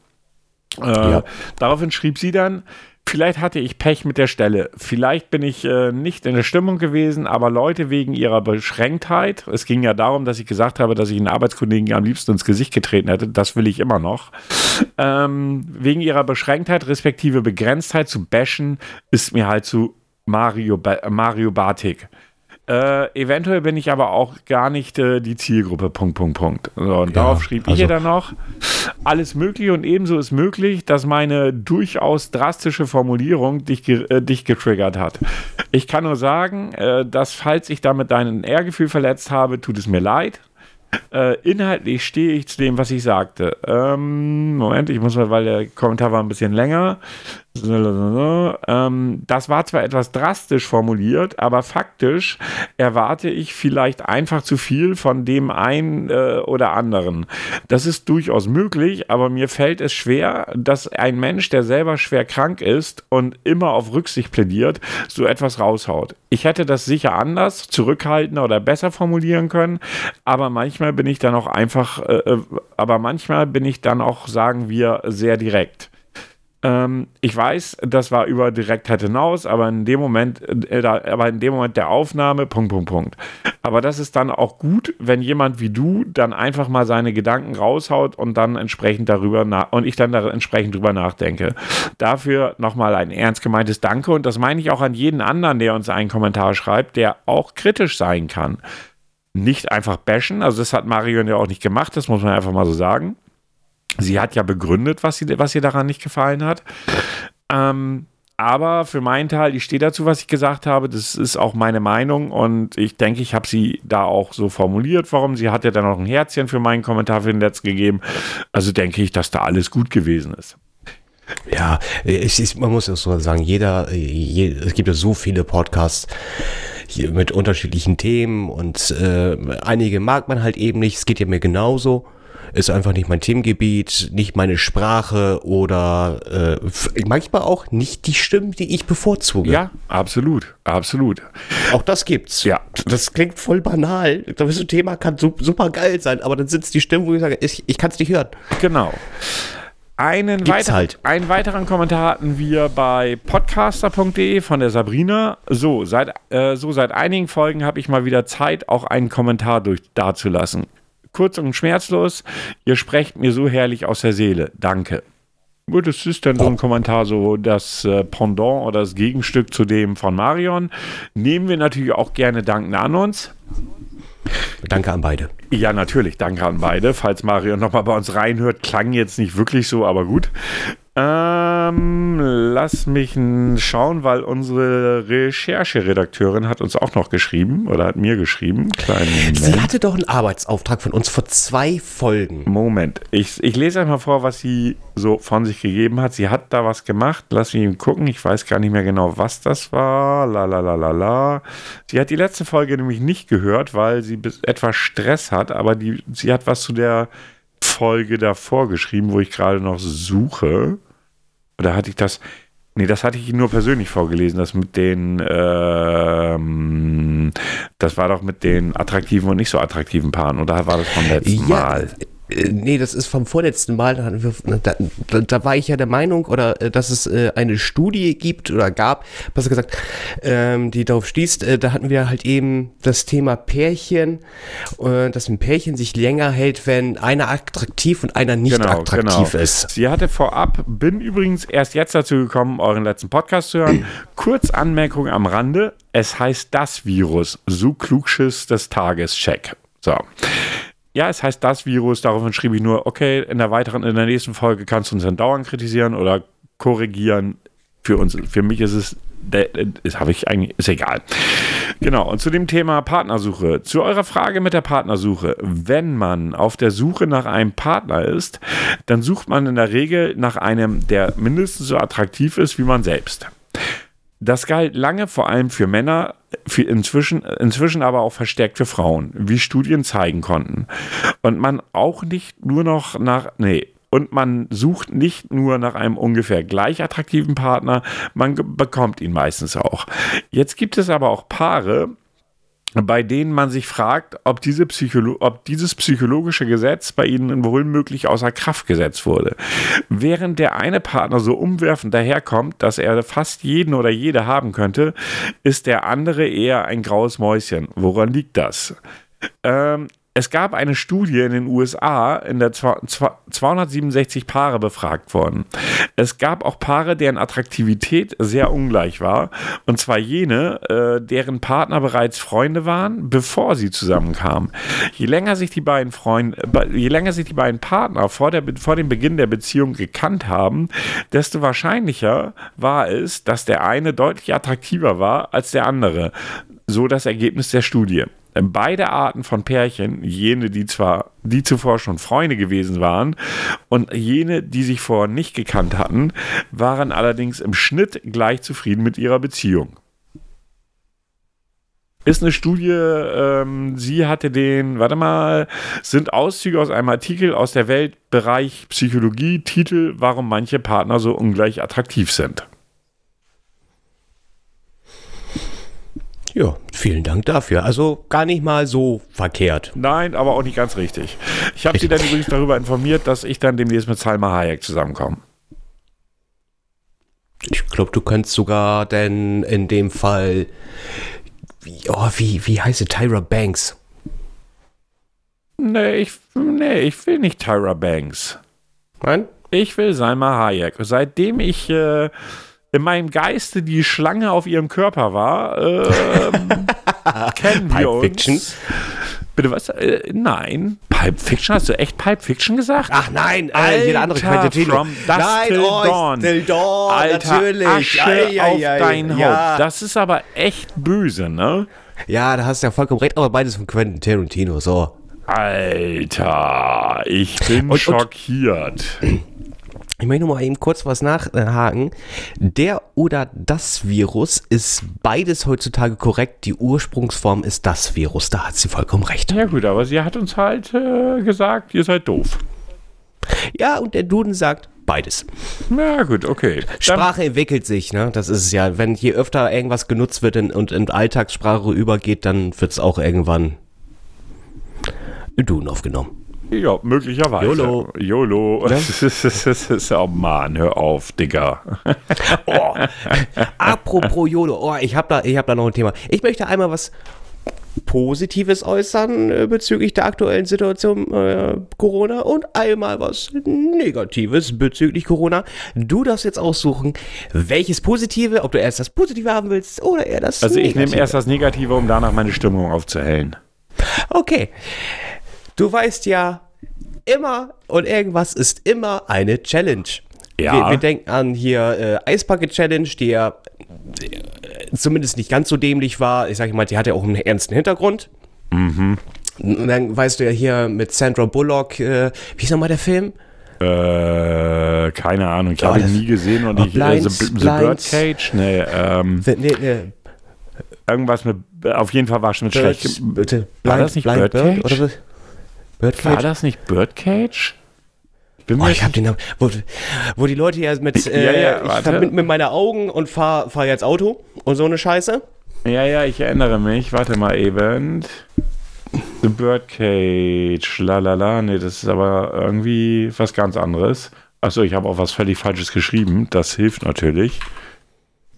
Äh, ja. Daraufhin schrieb sie dann: Vielleicht hatte ich Pech mit der Stelle. Vielleicht bin ich äh, nicht in der Stimmung gewesen, aber Leute wegen ihrer Beschränktheit, es ging ja darum, dass ich gesagt habe, dass ich einen Arbeitskollegen am liebsten ins Gesicht getreten hätte, das will ich immer noch. Ähm, wegen ihrer Beschränktheit respektive Begrenztheit zu bashen, ist mir halt zu Mario, ba Mario Bartik. Äh, eventuell bin ich aber auch gar nicht äh, die Zielgruppe. Punkt, Punkt, Punkt. So, und ja, darauf schrieb also ich ihr dann noch: Alles möglich und ebenso ist möglich, dass meine durchaus drastische Formulierung dich, äh, dich getriggert hat. Ich kann nur sagen, äh, dass falls ich damit dein Ehrgefühl verletzt habe, tut es mir leid. Äh, inhaltlich stehe ich zu dem, was ich sagte. Ähm, Moment, ich muss mal, weil der Kommentar war ein bisschen länger. (laughs) Ähm, das war zwar etwas drastisch formuliert, aber faktisch erwarte ich vielleicht einfach zu viel von dem einen äh, oder anderen. Das ist durchaus möglich, aber mir fällt es schwer, dass ein Mensch, der selber schwer krank ist und immer auf Rücksicht plädiert, so etwas raushaut. Ich hätte das sicher anders, zurückhaltender oder besser formulieren können, aber manchmal bin ich dann auch einfach, äh, äh aber manchmal bin ich dann auch, sagen wir, sehr direkt. Ähm, ich weiß, das war über Direktheit hinaus, aber in dem Moment, äh, da, aber in dem Moment der Aufnahme, Punkt, Punkt, Punkt. Aber das ist dann auch gut, wenn jemand wie du dann einfach mal seine Gedanken raushaut und dann entsprechend darüber nach und ich dann da entsprechend drüber nachdenke. Dafür nochmal ein ernst gemeintes Danke und das meine ich auch an jeden anderen, der uns einen Kommentar schreibt, der auch kritisch sein kann. Nicht einfach bashen, also das hat Marion ja auch nicht gemacht, das muss man einfach mal so sagen Sie hat ja begründet, was, sie, was ihr daran nicht gefallen hat. Ähm, aber für meinen Teil, ich stehe dazu, was ich gesagt habe. Das ist auch meine Meinung und ich denke, ich habe sie da auch so formuliert. Warum? Sie hat ja dann noch ein Herzchen für meinen Kommentar für den Netz gegeben. Also denke ich, dass da alles gut gewesen ist. Ja, ich, ich, man muss ja so sagen, jeder, je, es gibt ja so viele Podcasts mit unterschiedlichen Themen und äh, einige mag man halt eben nicht. Es geht ja mir genauso ist einfach nicht mein Themengebiet, nicht meine Sprache oder äh, manchmal auch nicht die Stimmen, die ich bevorzuge. Ja, absolut, absolut. Auch das gibt's. Ja. Das klingt voll banal. Das Thema kann super geil sein, aber dann sitzt die Stimme, wo ich sage, ich, ich kann es nicht hören. Genau. Einen, weiter, halt. einen weiteren Kommentar hatten wir bei podcaster.de von der Sabrina. So, seit, äh, so seit einigen Folgen habe ich mal wieder Zeit, auch einen Kommentar durch dazulassen kurz und schmerzlos. Ihr sprecht mir so herrlich aus der Seele. Danke. Das ist dann so ein Kommentar, so das äh, Pendant oder das Gegenstück zu dem von Marion. Nehmen wir natürlich auch gerne Danken an uns. Danke an beide. Ja, natürlich, danke an beide. Falls Marion nochmal bei uns reinhört, klang jetzt nicht wirklich so, aber gut. Ähm, lass mich schauen, weil unsere Rechercheredakteurin hat uns auch noch geschrieben oder hat mir geschrieben. Sie hatte doch einen Arbeitsauftrag von uns vor zwei Folgen. Moment, ich, ich lese einmal vor, was sie so von sich gegeben hat. Sie hat da was gemacht. Lass mich gucken. Ich weiß gar nicht mehr genau, was das war. La la la la la. Sie hat die letzte Folge nämlich nicht gehört, weil sie etwas Stress hat, aber die, sie hat was zu der Folge davor geschrieben, wo ich gerade noch suche. Oder hatte ich das? Nee, das hatte ich nur persönlich vorgelesen, das mit den, ähm, das war doch mit den attraktiven und nicht so attraktiven Paaren, oder war das vom letzten ja, Mal? Äh, nee, das ist vom vorletzten Mal. Da, da, da, war ich ja der Meinung, oder äh, dass es äh, eine Studie gibt oder gab, besser gesagt, ähm, die darauf. Äh, da hatten wir halt eben das Thema Pärchen, äh, dass ein Pärchen sich länger hält, wenn einer attraktiv und einer nicht genau, attraktiv genau. ist. Sie hatte vorab, bin übrigens erst jetzt dazu gekommen, euren letzten Podcast zu hören. Kurz Anmerkung am Rande: Es heißt das Virus, so Klugschiss des Tages, check. So. Ja, es heißt das Virus, daraufhin schrieb ich nur, okay, in der weiteren, in der nächsten Folge kannst du uns dann dauernd kritisieren oder korrigieren. Für uns, für mich ist es, das habe ich eigentlich, ist egal. Genau, und zu dem Thema Partnersuche. Zu eurer Frage mit der Partnersuche. Wenn man auf der Suche nach einem Partner ist, dann sucht man in der Regel nach einem, der mindestens so attraktiv ist wie man selbst. Das galt lange vor allem für Männer, inzwischen, inzwischen aber auch verstärkt für Frauen, wie Studien zeigen konnten. Und man auch nicht nur noch nach, nee, und man sucht nicht nur nach einem ungefähr gleich attraktiven Partner, man bekommt ihn meistens auch. Jetzt gibt es aber auch Paare, bei denen man sich fragt, ob, diese Psycholo ob dieses psychologische Gesetz bei ihnen wohl möglich außer Kraft gesetzt wurde. Während der eine Partner so umwerfend daherkommt, dass er fast jeden oder jede haben könnte, ist der andere eher ein graues Mäuschen. Woran liegt das? Ähm, es gab eine Studie in den USA, in der 267 Paare befragt wurden. Es gab auch Paare, deren Attraktivität sehr ungleich war. Und zwar jene, äh, deren Partner bereits Freunde waren, bevor sie zusammenkamen. Je länger sich die beiden Freunde, je länger sich die beiden Partner vor, der, vor dem Beginn der Beziehung gekannt haben, desto wahrscheinlicher war es, dass der eine deutlich attraktiver war als der andere. So das Ergebnis der Studie. Beide Arten von Pärchen, jene, die zwar, die zuvor schon Freunde gewesen waren und jene, die sich vorher nicht gekannt hatten, waren allerdings im Schnitt gleich zufrieden mit ihrer Beziehung. Ist eine Studie, ähm, sie hatte den, warte mal, sind Auszüge aus einem Artikel aus der Weltbereich Psychologie, Titel, warum manche Partner so ungleich attraktiv sind. Ja, vielen Dank dafür. Also gar nicht mal so verkehrt. Nein, aber auch nicht ganz richtig. Ich habe Sie dann übrigens darüber informiert, dass ich dann demnächst mit Salma Hayek zusammenkomme. Ich glaube, du könntest sogar denn in dem Fall, oh, wie, wie heißt sie, Tyra Banks? Nee ich, nee, ich will nicht Tyra Banks. Nein? Ich will Salma Hayek. Seitdem ich äh, in meinem Geiste die Schlange auf ihrem Körper war, ähm, (laughs) kennen wir uns. Fiction? Bitte was? Äh, nein. Pipe Fiction? Hast du echt Pipe Fiction gesagt? Ach nein, äh, jeder andere Quentin From Dust nein, Till oh, Dawn. Till Dawn, Alter, natürlich. Asche ei, ei, auf ei, dein ja. Haupt. Das ist aber echt böse, ne? Ja, da hast du ja vollkommen recht, aber beides von Quentin Tarantino, so. Alter, ich bin und, schockiert. Und (clears throat) ich möchte noch mal eben kurz was nachhaken. Der oder das Virus ist beides heutzutage korrekt. Die Ursprungsform ist das Virus. Da hat sie vollkommen recht. Ja gut, aber sie hat uns halt äh, gesagt, ihr seid doof. Ja, und der Duden sagt beides. Ja gut, okay. Sprache Dann entwickelt sich, ne? Das ist es ja. Wenn je öfter irgendwas genutzt wird in, und in Alltagssprache übergeht, dann wird es auch irgendwann in Duden aufgenommen. Ja, möglicherweise. YOLO. YOLO. (laughs) oh Mann, hör auf, Digga. (laughs) oh, apropos YOLO. Oh, ich habe da, hab da noch ein Thema. Ich möchte einmal was Positives äußern äh, bezüglich der aktuellen Situation äh, Corona und einmal was Negatives bezüglich Corona. Du darfst jetzt aussuchen, welches Positive, ob du erst das Positive haben willst oder eher das Also ich nehme erst das Negative, um danach meine Stimmung aufzuhellen. Okay. Du weißt ja, immer und irgendwas ist immer eine Challenge. Ja. Wir, wir denken an hier äh, Eisbucket Challenge, die ja äh, zumindest nicht ganz so dämlich war. Ich sage mal, die hat ja auch einen ernsten Hintergrund. Mhm. Und dann weißt du ja hier mit Sandra Bullock, äh, wie ist nochmal der Film? Äh, keine Ahnung, ich habe ihn nie gesehen und oh, ich Blind, äh, The, The Birdcage, nee, ähm, nee, nee, irgendwas mit, auf jeden Fall war es mit schlecht. Bitte, war das nicht Blind Birdcage? Bird, oder Birdcage? War das nicht Birdcage? Bin oh, ich hab den, wo, wo die Leute ja mit, äh, (laughs) ja, ja, ich verbinde mit meine Augen und fahr, fahr jetzt Auto und so eine Scheiße. Ja, ja, ich erinnere mich. Warte mal eben. The The Birdcage, la la la. Nee, das ist aber irgendwie was ganz anderes. Achso, ich habe auch was völlig Falsches geschrieben. Das hilft natürlich.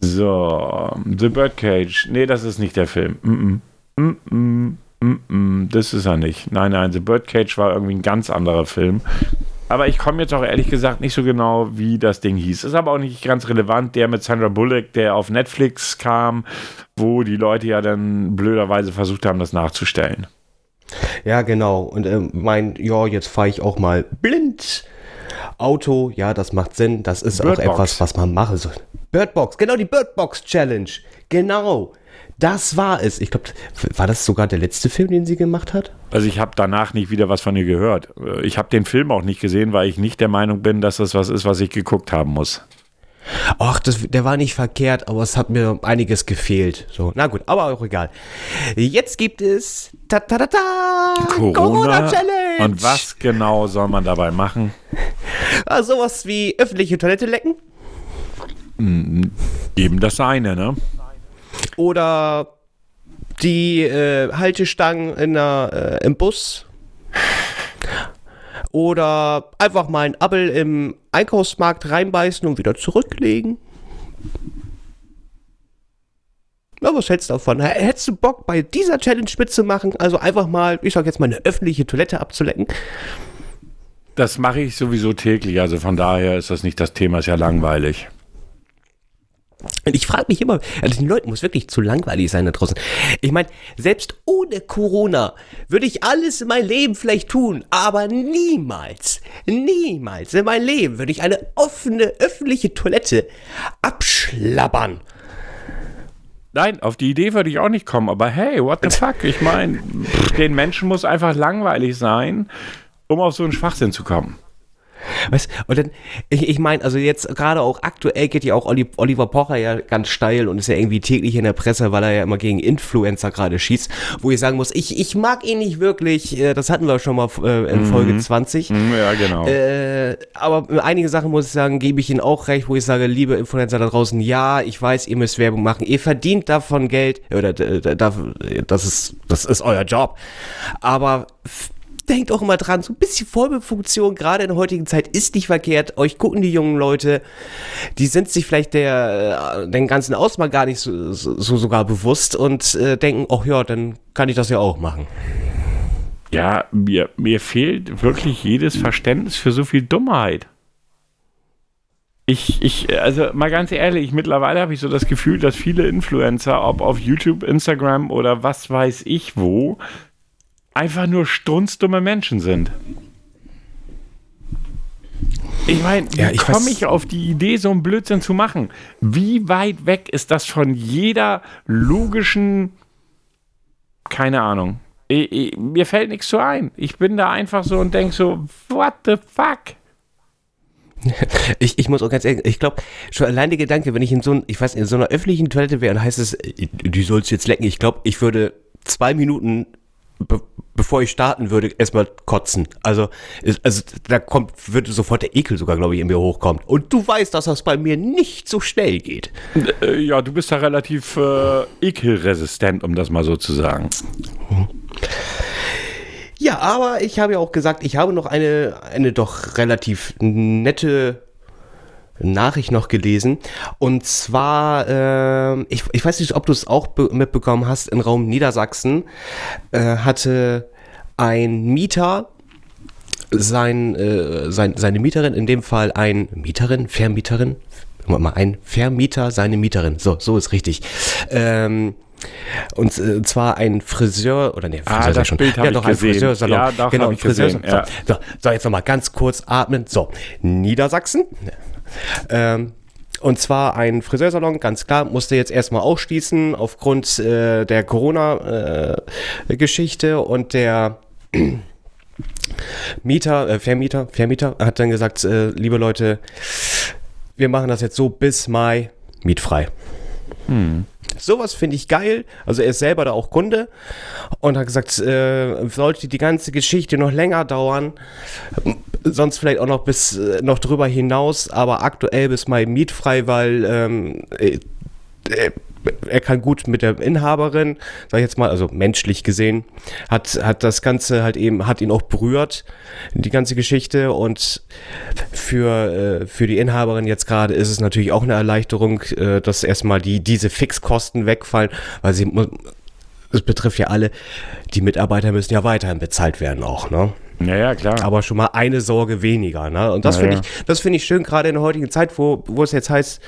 So, The Birdcage. Nee, das ist nicht der Film. Mm -mm. Mm -mm. Mm -mm. Das ist er nicht. Nein, nein, The Birdcage war irgendwie ein ganz anderer Film. Aber ich komme jetzt auch ehrlich gesagt nicht so genau, wie das Ding hieß. Ist aber auch nicht ganz relevant. Der mit Sandra Bullock, der auf Netflix kam, wo die Leute ja dann blöderweise versucht haben, das nachzustellen. Ja, genau. Und äh, mein, ja, jetzt fahre ich auch mal blind. Auto, ja, das macht Sinn. Das ist Birdbox. auch etwas, was man machen soll. Birdbox, genau die Birdbox Challenge. Genau. Das war es. Ich glaube, war das sogar der letzte Film, den sie gemacht hat? Also ich habe danach nicht wieder was von ihr gehört. Ich habe den Film auch nicht gesehen, weil ich nicht der Meinung bin, dass das was ist, was ich geguckt haben muss. Ach, das, der war nicht verkehrt, aber es hat mir einiges gefehlt. So, na gut, aber auch egal. Jetzt gibt es ta ta ta ta Corona, Corona Challenge. Und was genau soll man dabei machen? Ah, sowas wie öffentliche Toilette lecken? Eben das eine, ne? Oder die äh, Haltestangen in der, äh, im Bus. Oder einfach mal ein Appel im Einkaufsmarkt reinbeißen und wieder zurücklegen. Na, was hältst du davon? Hättest du Bock, bei dieser Challenge mitzumachen? Also einfach mal, ich sag jetzt mal, eine öffentliche Toilette abzulecken? Das mache ich sowieso täglich, also von daher ist das nicht das Thema, ist ja langweilig. Und ich frage mich immer, also den Leuten muss wirklich zu langweilig sein da draußen. Ich meine, selbst ohne Corona würde ich alles in meinem Leben vielleicht tun, aber niemals, niemals in meinem Leben würde ich eine offene öffentliche Toilette abschlabbern. Nein, auf die Idee würde ich auch nicht kommen, aber hey, what the fuck? Ich meine, den Menschen muss einfach langweilig sein, um auf so einen Schwachsinn zu kommen. Weißt, und dann, ich, ich meine, also jetzt gerade auch aktuell geht ja auch Oliver Pocher ja ganz steil und ist ja irgendwie täglich in der Presse, weil er ja immer gegen Influencer gerade schießt, wo ich sagen muss, ich, ich mag ihn nicht wirklich, äh, das hatten wir schon mal äh, in Folge mhm. 20. Mhm, ja, genau. Äh, aber einige Sachen muss ich sagen, gebe ich Ihnen auch recht, wo ich sage, liebe Influencer da draußen, ja, ich weiß, ihr müsst Werbung machen, ihr verdient davon Geld, oder das ist, das ist euer Job. Aber denkt auch immer dran, so ein bisschen Vorbildfunktion, gerade in der heutigen Zeit, ist nicht verkehrt. Euch gucken die jungen Leute, die sind sich vielleicht der, äh, den ganzen Ausmaß gar nicht so, so, so sogar bewusst und äh, denken, ach ja, dann kann ich das ja auch machen. Ja, mir, mir fehlt wirklich jedes Verständnis für so viel Dummheit. Ich, ich, also mal ganz ehrlich, mittlerweile habe ich so das Gefühl, dass viele Influencer, ob auf YouTube, Instagram oder was weiß ich wo, einfach nur strunzdumme Menschen sind. Ich meine, ja, wie komme ich auf die Idee, so einen Blödsinn zu machen? Wie weit weg ist das von jeder logischen, keine Ahnung. Ich, ich, mir fällt nichts so ein. Ich bin da einfach so und denke so, what the fuck? (laughs) Ich, ich muss auch ganz ehrlich, ich glaube, schon allein der Gedanke, wenn ich in so, ich weiß, in so einer öffentlichen Toilette wäre, dann heißt es, die sollst jetzt lecken. Ich glaube, ich würde zwei Minuten bevor ich starten würde, erstmal kotzen. Also, also da kommt, würde sofort der Ekel sogar, glaube ich, in mir hochkommen. Und du weißt, dass das bei mir nicht so schnell geht. Äh, ja, du bist da relativ äh, ekelresistent, um das mal so zu sagen. Ja, aber ich habe ja auch gesagt, ich habe noch eine, eine doch relativ nette Nachricht noch gelesen. Und zwar, äh, ich, ich weiß nicht, ob du es auch mitbekommen hast, im Raum Niedersachsen äh, hatte ein Mieter sein, äh, sein, seine Mieterin, in dem Fall ein Mieterin, Vermieterin, mal ein Vermieter, seine Mieterin, so, so ist richtig. Ähm, und äh, zwar ein Friseur oder ne, Friseur ah, das schon. Bild ja, doch ein gesehen. Friseursalon. Ja, doch, genau, ein Friseursalon. Ja. So, so, jetzt nochmal ganz kurz atmen. So, Niedersachsen, ähm, und zwar ein Friseursalon, ganz klar, musste jetzt erstmal ausschließen aufgrund äh, der Corona-Geschichte äh, und der (clears throat) Mieter, äh, Vermieter, Vermieter hat dann gesagt, äh, liebe Leute, wir machen das jetzt so bis Mai mietfrei. Hm. Sowas finde ich geil. Also er ist selber da auch Kunde und hat gesagt, äh, sollte die ganze Geschichte noch länger dauern, sonst vielleicht auch noch bis äh, noch drüber hinaus, aber aktuell bis Mai mietfrei, weil ähm, äh, äh er kann gut mit der Inhaberin, sag ich jetzt mal, also menschlich gesehen, hat, hat das Ganze halt eben, hat ihn auch berührt, die ganze Geschichte. Und für, äh, für die Inhaberin jetzt gerade ist es natürlich auch eine Erleichterung, äh, dass erstmal die, diese Fixkosten wegfallen, weil sie, es betrifft ja alle, die Mitarbeiter müssen ja weiterhin bezahlt werden auch, ne? Ja, ja, klar. Aber schon mal eine Sorge weniger, ne? Und das Ja, finde ich, das finde ich schön, gerade in der heutigen Zeit, wo, wo es jetzt heißt,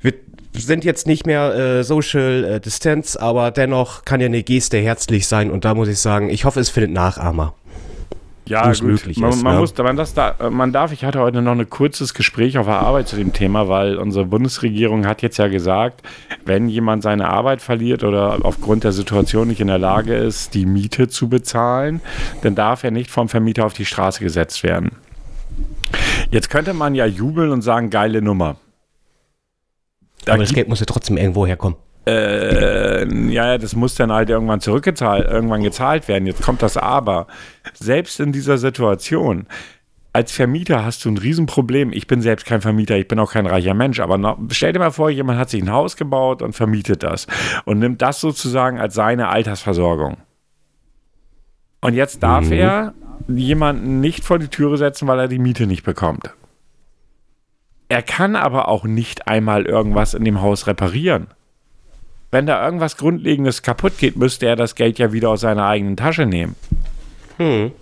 wir sind jetzt nicht mehr äh, Social äh, Distance, aber dennoch kann ja eine Geste herzlich sein und da muss ich sagen, ich hoffe, es findet Nachahmer. Ja, gut. möglich man, ist, man ja. muss, man, das da, man darf, ich hatte heute noch ein kurzes Gespräch auf der Arbeit zu dem Thema, weil unsere Bundesregierung hat jetzt ja gesagt, wenn jemand seine Arbeit verliert oder aufgrund der Situation nicht in der Lage ist, die Miete zu bezahlen, dann darf er nicht vom Vermieter auf die Straße gesetzt werden. Jetzt könnte man ja jubeln und sagen, geile Nummer. Da aber das Geld muss ja trotzdem irgendwo herkommen. Äh, ja, ja, das muss dann halt irgendwann zurückgezahlt, irgendwann gezahlt werden. Jetzt kommt das Aber. Selbst in dieser Situation, als Vermieter hast du ein Riesenproblem. Ich bin selbst kein Vermieter, ich bin auch kein reicher Mensch, aber noch, stell dir mal vor, jemand hat sich ein Haus gebaut und vermietet das und nimmt das sozusagen als seine Altersversorgung. Und jetzt darf er jemanden nicht vor die Türe setzen, weil er die Miete nicht bekommt. Er kann aber auch nicht einmal irgendwas in dem Haus reparieren. Wenn da irgendwas Grundlegendes kaputt geht, müsste er das Geld ja wieder aus seiner eigenen Tasche nehmen. Hm.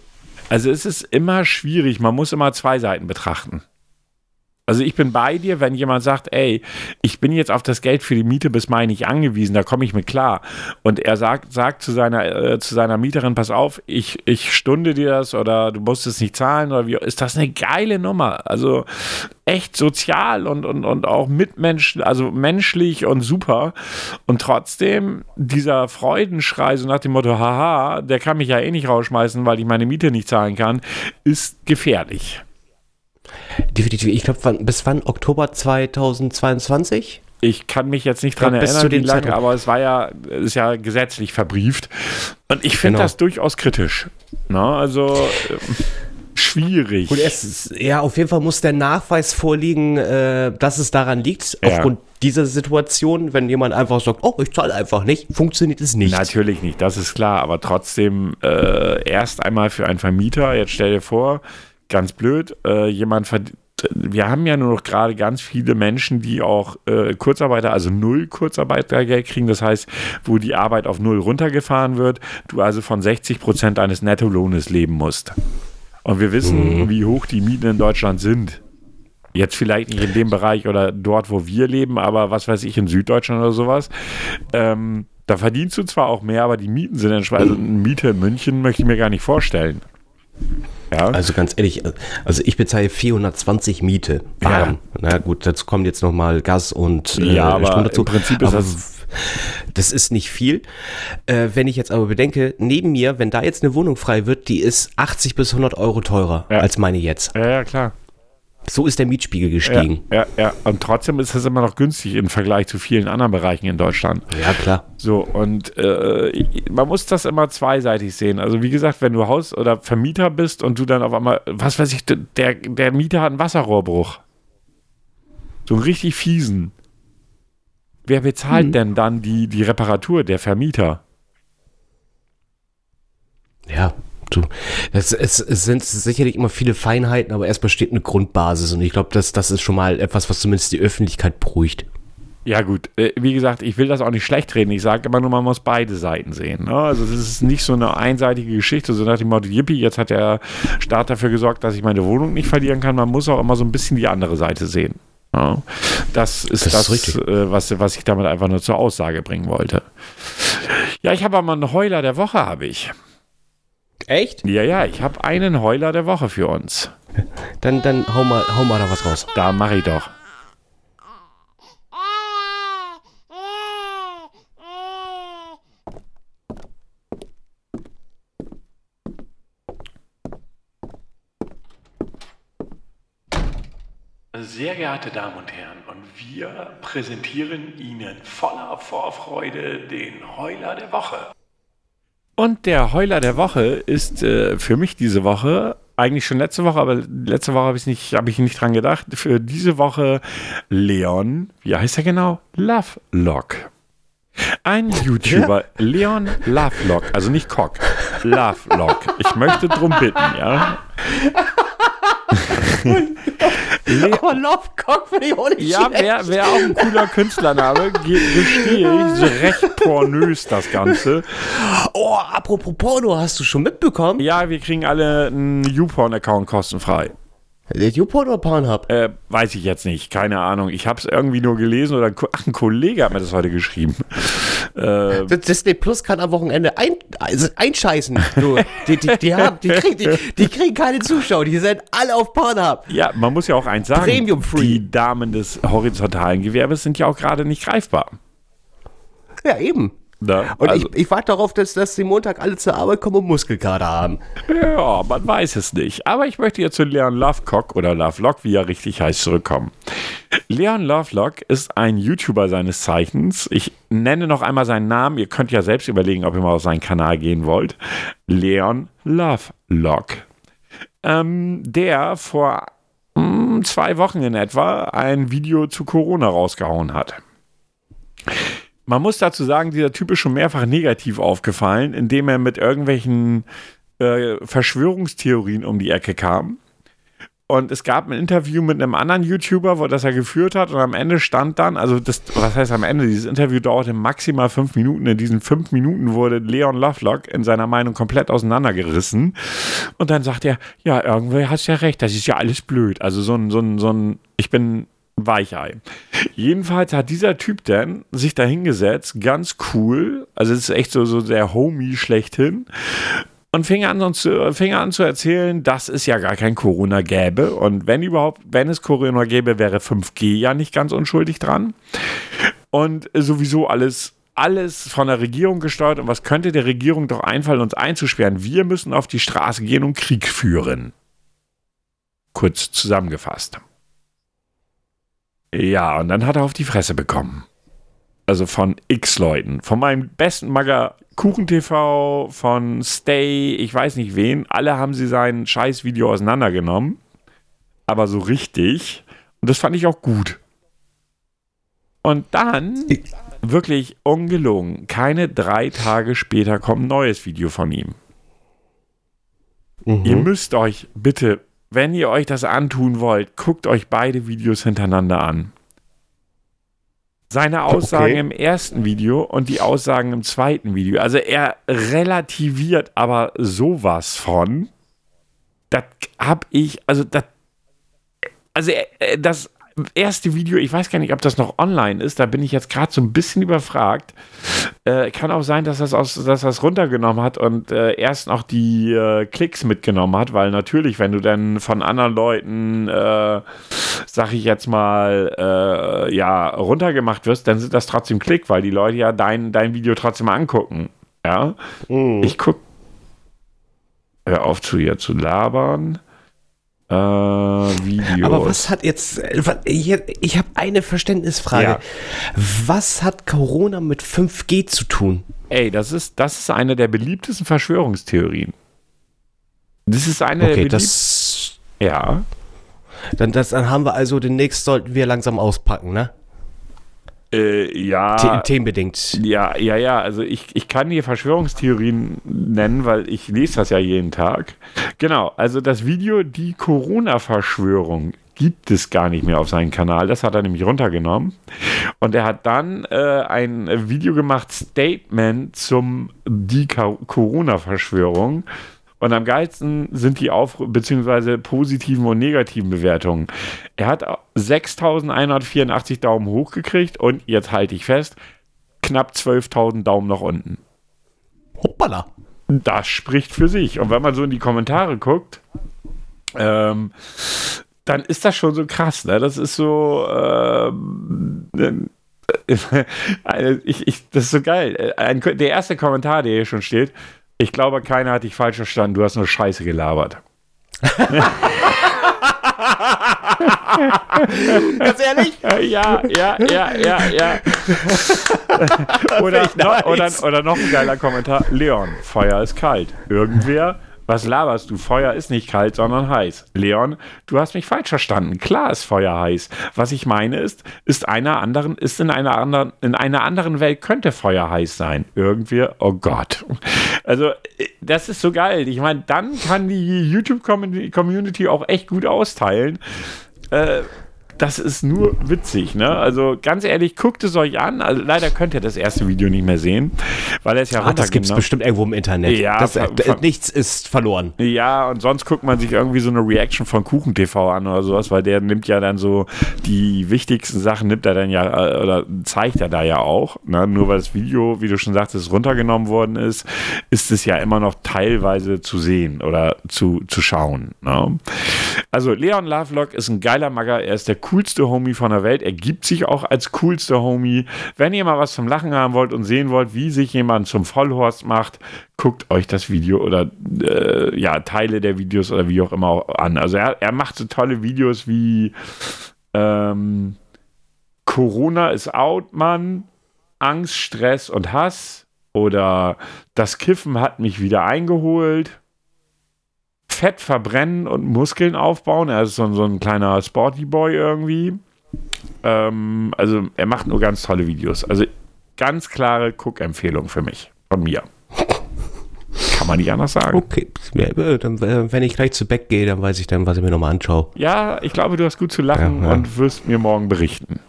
Also es ist immer schwierig, man muss immer zwei Seiten betrachten. Also ich bin bei dir, wenn jemand sagt, ey, ich bin jetzt auf das Geld für die Miete bis Mai nicht angewiesen, da komme ich mit klar. Und er sagt, sagt zu seiner, äh, zu seiner Mieterin, pass auf, ich, ich stunde dir das oder du musst es nicht zahlen oder wie, ist das eine geile Nummer. Also echt sozial und, und, und auch mitmenschlich, also menschlich und super. Und trotzdem dieser Freudenschrei, so nach dem Motto, haha, der kann mich ja eh nicht rausschmeißen, weil ich meine Miete nicht zahlen kann, ist gefährlich. Definitiv. Ich glaube, bis wann? Oktober 2022? Ich kann mich jetzt nicht dran bis erinnern, wie lange, aber es war ja, ist ja gesetzlich verbrieft. Und ich finde Genau. das durchaus kritisch. Na, also ähm, schwierig. Gut, es ja, auf jeden Fall muss der Nachweis vorliegen, äh, dass es daran liegt. Ja. Aufgrund dieser Situation, wenn jemand einfach sagt, oh, ich zahle einfach nicht, funktioniert es nicht. Natürlich nicht, das ist klar, aber trotzdem äh, erst einmal für einen Vermieter, jetzt stell dir vor, ganz blöd, äh, jemand verdient. Wir haben ja nur noch gerade ganz viele Menschen, die auch äh, Kurzarbeiter, also null Kurzarbeitergeld kriegen. Das heißt, wo die Arbeit auf null runtergefahren wird, du also von 60 Prozent deines Nettolohnes leben musst. Und wir wissen, wie hoch die Mieten in Deutschland sind. Jetzt vielleicht nicht in dem Bereich oder dort, wo wir leben, aber was weiß ich, in Süddeutschland oder sowas. Ähm, da verdienst du zwar auch mehr, aber die Mieten sind entsprechend. Also eine Miete in München möchte ich mir gar nicht vorstellen. Ja. Also ganz ehrlich, also ich bezahle 420 Miete warm. Na gut, dazu kommt jetzt nochmal Gas und äh, Ja, aber Strom dazu. im Prinzip ist aber das- das ist nicht viel. Äh, wenn ich jetzt aber bedenke, neben mir, wenn da jetzt eine Wohnung frei wird, die ist 80 bis 100 Euro teurer Ja. als meine jetzt. ja, ja, klar. So ist der Mietspiegel Ja, gestiegen. ja, ja. Und trotzdem ist das immer noch günstig im Vergleich zu vielen anderen Bereichen in Deutschland. Ja, klar. So, und äh, man muss das immer zweiseitig sehen. Also, wie gesagt, wenn du Haus- oder Vermieter bist und du dann auf einmal, was weiß ich, der, der Mieter hat einen Wasserrohrbruch. So einen richtig fiesen. Wer bezahlt denn dann die, die Reparatur? Der Vermieter. Ja, du. Das, es, es sind sicherlich immer viele Feinheiten, aber erstmal steht eine Grundbasis und ich glaube, das, das ist schon mal etwas, was zumindest die Öffentlichkeit beruhigt. Ja, gut. Äh, wie gesagt, ich will das auch nicht schlecht reden. Ich sage immer nur, man muss beide Seiten sehen. Ne? Also, das ist nicht so eine einseitige Geschichte, so nach dem Motto, Yippie, jetzt hat der Staat dafür gesorgt, dass ich meine Wohnung nicht verlieren kann. Man muss auch immer so ein bisschen die andere Seite sehen. Ja? Das ist Das das, ist äh, was, was ich damit einfach nur zur Aussage bringen wollte. Ja, ich habe aber einen Heuler der Woche, habe ich. Echt? Ja, ja, ich habe einen Heuler der Woche für uns. Dann, dann hau mal, hau mal da was raus. Da mache ich doch. Sehr geehrte Damen und Herren, und wir präsentieren Ihnen voller Vorfreude den Heuler der Woche. Und der Heuler der Woche ist äh, für mich diese Woche, eigentlich schon letzte Woche, aber letzte Woche habe ich nicht, habe ich nicht dran gedacht, für diese Woche Leon, wie heißt er genau? Lovelock. Ein YouTuber, Leon Lovelock, also nicht Cock, Lovelock. Ich möchte drum bitten, ja. (laughs) Aber (laughs) Lovecock finde ich auch nicht Ja, wäre wär auch ein cooler Künstlername, ge- gestehe ich. So recht pornös das Ganze. Oh, apropos Porno, hast du schon mitbekommen? Ja, wir kriegen alle einen YouPorn-Account kostenfrei. YouPorn oder Pornhub? Äh, weiß ich jetzt nicht, keine Ahnung. Ich habe es irgendwie nur gelesen oder ein, Ko- ach, ein Kollege hat mir das heute geschrieben. Äh, Disney Plus kann am Wochenende ein, also einscheißen. Du, die, die, die, (laughs) haben, die, kriegen, die, die kriegen keine Zuschauer, die sind alle auf Pornhub. ja, man muss ja auch eins sagen. Premium free. Die Damen des horizontalen Gewerbes sind ja auch gerade nicht greifbar. Ja, eben. Ne? Und Also- ich, ich warte darauf, dass, dass die Montag alle zur Arbeit kommen und Muskelkater haben. Ja, man weiß es nicht. Aber ich möchte jetzt zu Leon Lovecock oder Lovelock, wie er richtig heißt, zurückkommen. Leon Lovelock ist ein YouTuber seines Zeichens. Ich nenne noch einmal seinen Namen. Ihr könnt ja selbst überlegen, ob ihr mal auf seinen Kanal gehen wollt. Leon Lovelock. Ähm, der vor mm, zwei Wochen in etwa ein Video zu Corona rausgehauen hat. Man muss dazu sagen, dieser Typ ist schon mehrfach negativ aufgefallen, indem er mit irgendwelchen äh, Verschwörungstheorien um die Ecke kam. Und es gab ein Interview mit einem anderen YouTuber, wo das er geführt hat. Und am Ende stand dann, also das, was heißt am Ende? Dieses Interview dauerte maximal fünf Minuten. In diesen fünf Minuten wurde Leon Lovelock in seiner Meinung komplett auseinandergerissen. Und dann sagt er, ja, irgendwie hast du ja recht, das ist ja alles blöd. Also so ein, so ein, so ein, ich bin Weichei. Jedenfalls hat dieser Typ dann sich da hingesetzt, ganz cool, also es ist echt so, so der Homie schlechthin, und fing an, zu, fing an zu erzählen, dass es ja gar kein Corona gäbe. Und wenn überhaupt, wenn es Corona gäbe, wäre 5G ja nicht ganz unschuldig dran. Und sowieso alles, alles von der Regierung gesteuert. Und was könnte der Regierung doch einfallen, uns einzusperren? Wir müssen auf die Straße gehen und Krieg führen. Kurz zusammengefasst. Ja, und dann hat er auf die Fresse bekommen. Also von x Leuten. Von meinem besten Magger KuchenTV, von Stay, ich weiß nicht wen. Alle haben sie sein Scheißvideo auseinandergenommen. Aber so richtig. Und das fand ich auch gut. Und dann, wirklich ungelogen, keine drei Tage später kommt ein neues Video von ihm. Ihr müsst euch bitte, wenn ihr euch das antun wollt, guckt euch beide Videos hintereinander an. Seine Aussagen Okay. im ersten Video und die Aussagen im zweiten Video. Also er relativiert aber sowas von. Das hab ich, also das, also äh, das erste Video, ich weiß gar nicht, ob das noch online ist, da bin ich jetzt gerade so ein bisschen überfragt. Äh, kann auch sein, dass das aus, dass das runtergenommen hat und äh, erst noch die äh, Klicks mitgenommen hat, weil natürlich, wenn du dann von anderen Leuten, äh, sag ich jetzt mal, äh, ja, runtergemacht wirst, dann sind das trotzdem Klick, weil die Leute ja dein, dein Video trotzdem angucken. Ja. Ich guck. Hör auf zu ihr zu labern. Äh, Videos. Aber was hat jetzt, ich, ich habe eine Verständnisfrage. Ja. Was hat Corona mit 5G zu tun? Ey, das ist, das ist eine der beliebtesten Verschwörungstheorien. Das ist eine der Okay, beliebtesten. das, Ja. dann, das, dann haben wir also demnächst sollten wir langsam auspacken, ne? Äh, ja. The themenbedingt. Ja, ja, ja. Also ich, ich kann hier Verschwörungstheorien nennen, weil ich lese das ja jeden Tag. Genau, also das Video Die Corona-Verschwörung gibt es gar nicht mehr auf seinem Kanal. Das hat er nämlich runtergenommen. Und er hat dann äh, ein Video gemacht, Statement zum Die Corona-Verschwörung. Und am geilsten sind die Auf beziehungsweise positiven und negativen Bewertungen. Er hat 6.184 Daumen hoch gekriegt und jetzt halte ich fest, knapp 12.000 Daumen nach unten. Hoppala. Das spricht für sich. Und wenn man so in die Kommentare guckt, ähm, dann ist das schon so krass. Ne? Das ist so. Ähm, äh, (laughs) ich, ich, das ist so geil. Ein, der erste Kommentar, der hier schon steht, ich glaube, keiner hat dich falsch verstanden. Du hast nur Scheiße gelabert. Ganz ehrlich? Ja, ja, ja, ja, ja. oder, nice. oder, oder noch ein geiler Kommentar. Leon, Feuer ist kalt. Irgendwer Was laberst du? Feuer ist nicht kalt, sondern heiß. Leon, du hast mich falsch verstanden. Klar ist Feuer heiß. Was ich meine ist, ist einer anderen, ist in einer anderen, in einer anderen Welt könnte Feuer heiß sein. Irgendwie, oh Gott. Also, das ist so geil. Ich meine, dann kann die YouTube-Community auch echt gut austeilen. Äh, das ist nur witzig, ne? Also ganz ehrlich, guckt es euch an. Also leider könnt ihr das erste Video nicht mehr sehen, weil es ja ah, Das gibt es bestimmt irgendwo im Internet. Ja, das, äh, nichts ist verloren. Ja, und sonst guckt man sich irgendwie so eine Reaction von Kuchen TV an oder sowas, weil der nimmt ja dann so die wichtigsten Sachen, nimmt er dann ja, äh, oder zeigt er da ja auch. Ne? Nur weil das Video, wie du schon sagtest, runtergenommen worden ist, ist es ja immer noch teilweise zu sehen oder zu, zu schauen. Ne? Also Leon Lovelock ist ein geiler Magger, er ist der coolste Homie von der Welt. Er gibt sich auch als coolster Homie. Wenn ihr mal was zum Lachen haben wollt und sehen wollt, wie sich jemand zum Vollhorst macht, guckt euch das Video oder äh, ja, Teile der Videos oder wie auch immer an. Also er, er macht so tolle Videos wie ähm, Corona ist out, Mann. Angst, Stress und Hass. Oder das Kiffen hat mich wieder eingeholt. Fett verbrennen und Muskeln aufbauen. Er ist so, so ein kleiner Sporty Boy irgendwie. Ähm, also er macht nur ganz tolle Videos. Also ganz klare Cook-Empfehlung für mich. Von mir. Kann man nicht anders sagen. Okay, äh, dann, äh, wenn ich gleich zu Beck gehe, dann weiß ich dann, was ich mir nochmal anschaue. Ja, ich glaube, du hast gut zu lachen ja, ja. und wirst mir morgen berichten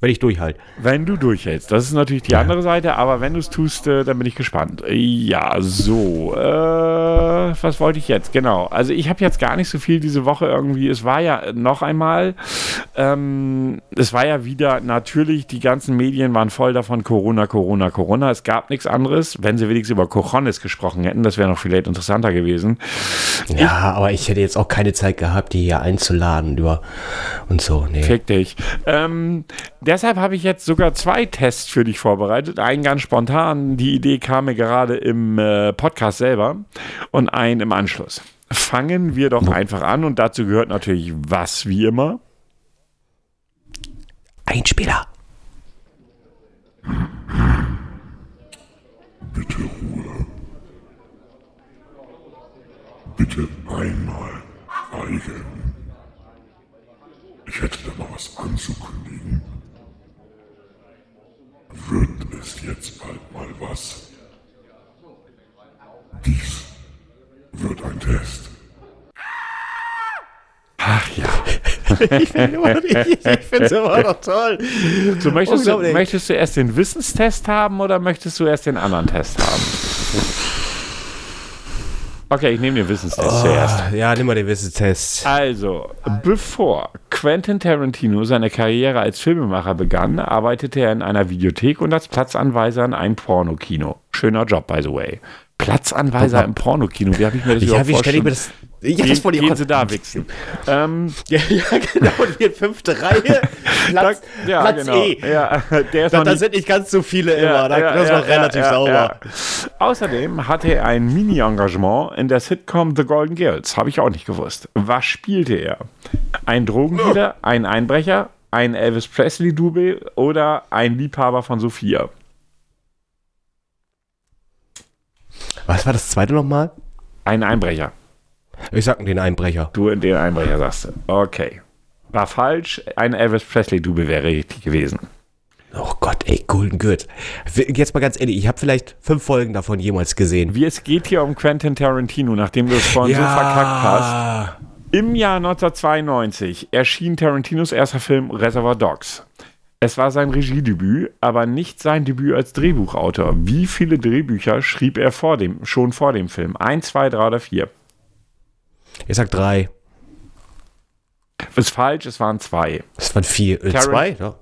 wenn ich durchhalte. Wenn du durchhältst. Das ist natürlich die ja. andere Seite, aber wenn du es tust, äh, dann bin ich gespannt. Ja, so. Äh, was wollte ich jetzt? Genau. Also ich habe jetzt gar nicht so viel diese Woche irgendwie. Es war ja noch einmal, ähm, es war ja wieder natürlich, die ganzen Medien waren voll davon, Corona, Corona, Corona. Es gab nichts anderes. Wenn sie wenigstens über Cochones gesprochen hätten, das wäre noch vielleicht interessanter gewesen. Ja, ich, aber ich hätte jetzt auch keine Zeit gehabt, die hier einzuladen über und so. Nee. Fick dich. Ähm, deshalb habe ich jetzt sogar zwei Tests für dich vorbereitet. Einen ganz spontan, die Idee kam mir gerade im äh, Podcast selber und einen im Anschluss. Fangen wir doch einfach an und dazu gehört natürlich was wie immer. Einspieler. Bitte Ruhe. Bitte einmal schweigen. Ich hätte da mal was anzukündigen wird es jetzt bald mal was. Dies wird ein Test. Ach ja. ich finde es (laughs) immer noch toll. So, möchtest, du, möchtest du erst den Wissenstest haben oder möchtest du erst den anderen Test haben? Okay, ich nehme den Wissenstest oh, zuerst. Ja, nimm mal den Wissenstest. Also, bevor Quentin Tarantino seine Karriere als Filmemacher begann, arbeitete er in einer Videothek und als Platzanweiser in einem Pornokino. Schöner Job, by the way. Platzanweiser im Pornokino. Wie habe ich mir das ja, wie stelle ich mir das ja, das wollte ich Gehen Sie da wichsen. ähm, ja, (laughs) ja, genau. Wir fünfte Reihe. (laughs) Platz, da, ja, Platz genau. E. Ja, (laughs) der ist da, da sind nicht ganz so viele immer. Da, das war relativ sauber. Außerdem hatte er ein Mini-Engagement in der Sitcom The Golden Girls. Habe ich auch nicht gewusst. Was spielte er? Ein Drogendealer, ein Einbrecher, ein Elvis Presley-Double oder ein Liebhaber von Sophia? Was war das zweite nochmal? Ein Einbrecher. Ich sag den Einbrecher. Du den Einbrecher sagst du. Okay. War falsch. Ein Elvis Presley-Double wäre richtig gewesen. Oh Gott, ey, Golden Good. Jetzt mal ganz ehrlich, ich habe vielleicht fünf Folgen davon jemals gesehen. Wie es geht hier um Quentin Tarantino, nachdem du es vorhin ja. so verkackt hast. Im Jahr 1992 erschien Tarantinos erster Film Reservoir Dogs. Es war sein Regiedebüt, aber nicht sein Debüt als Drehbuchautor. Wie viele Drehbücher schrieb er vor dem, schon vor dem Film? Ein, zwei, drei oder vier? Ich sag drei. Ist falsch, es waren zwei. Es waren vier. Äh, zwei? Ja,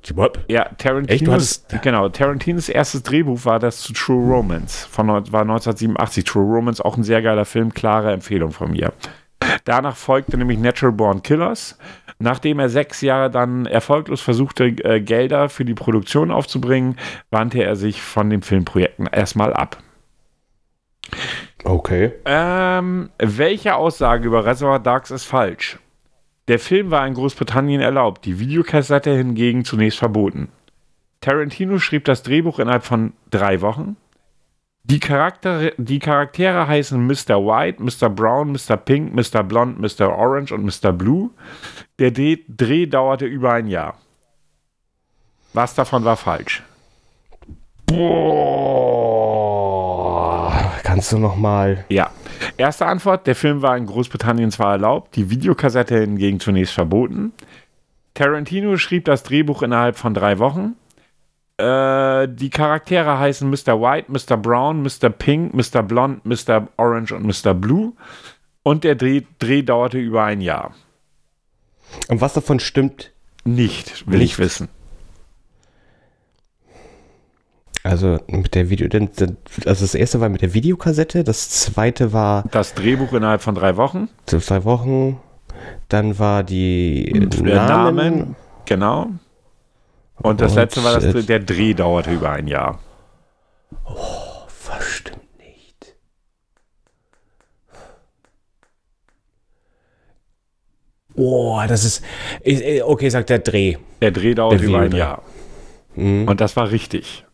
ja Tarantinos, genau, Tarantinos erstes Drehbuch war das zu True Romance. Von, war 1987. True Romance, auch ein sehr geiler Film, klare Empfehlung von mir. Danach folgte nämlich Natural Born Killers. Nachdem er sechs Jahre dann erfolglos versuchte, äh, Gelder für die Produktion aufzubringen, wandte er sich von den Filmprojekten erstmal ab. Okay. Ähm, welche Aussage über Reservoir Dogs ist falsch? Der Film war in Großbritannien erlaubt, die Videokassette hingegen zunächst verboten. Tarantino schrieb das Drehbuch innerhalb von drei Wochen. Die, Charaktere, die Charaktere heißen Mr. White, Mr. Brown, Mr. Pink, Mr. Blond, Mr. Orange und Mr. Blue. Der Dreh, Dreh dauerte über ein Jahr. Was davon war falsch? Boah. Kannst du noch mal? Ja. Erste Antwort: Der Film war in Großbritannien zwar erlaubt, die Videokassette hingegen zunächst verboten. Tarantino schrieb das Drehbuch innerhalb von drei Wochen. Äh, die Charaktere heißen Mr. White, Mr. Brown, Mr. Pink, Mr. Blond, Mr. Orange und Mr. Blue. Und der Dreh, Dreh dauerte über ein Jahr. Und was davon stimmt? Nicht, will Nicht. ich wissen. Also mit der Video, also das erste war mit der Videokassette, das zweite war Das Drehbuch innerhalb von drei Wochen. zwei Wochen, dann war die Der Namen, genau. Und das Und, letzte war, dass äh, der Dreh dauerte über ein Jahr. Was stimmt nicht? Oh, das ist. Okay, sagt der Dreh. Der Dreh dauerte Der über ein Videodreh. Jahr. Und das war richtig.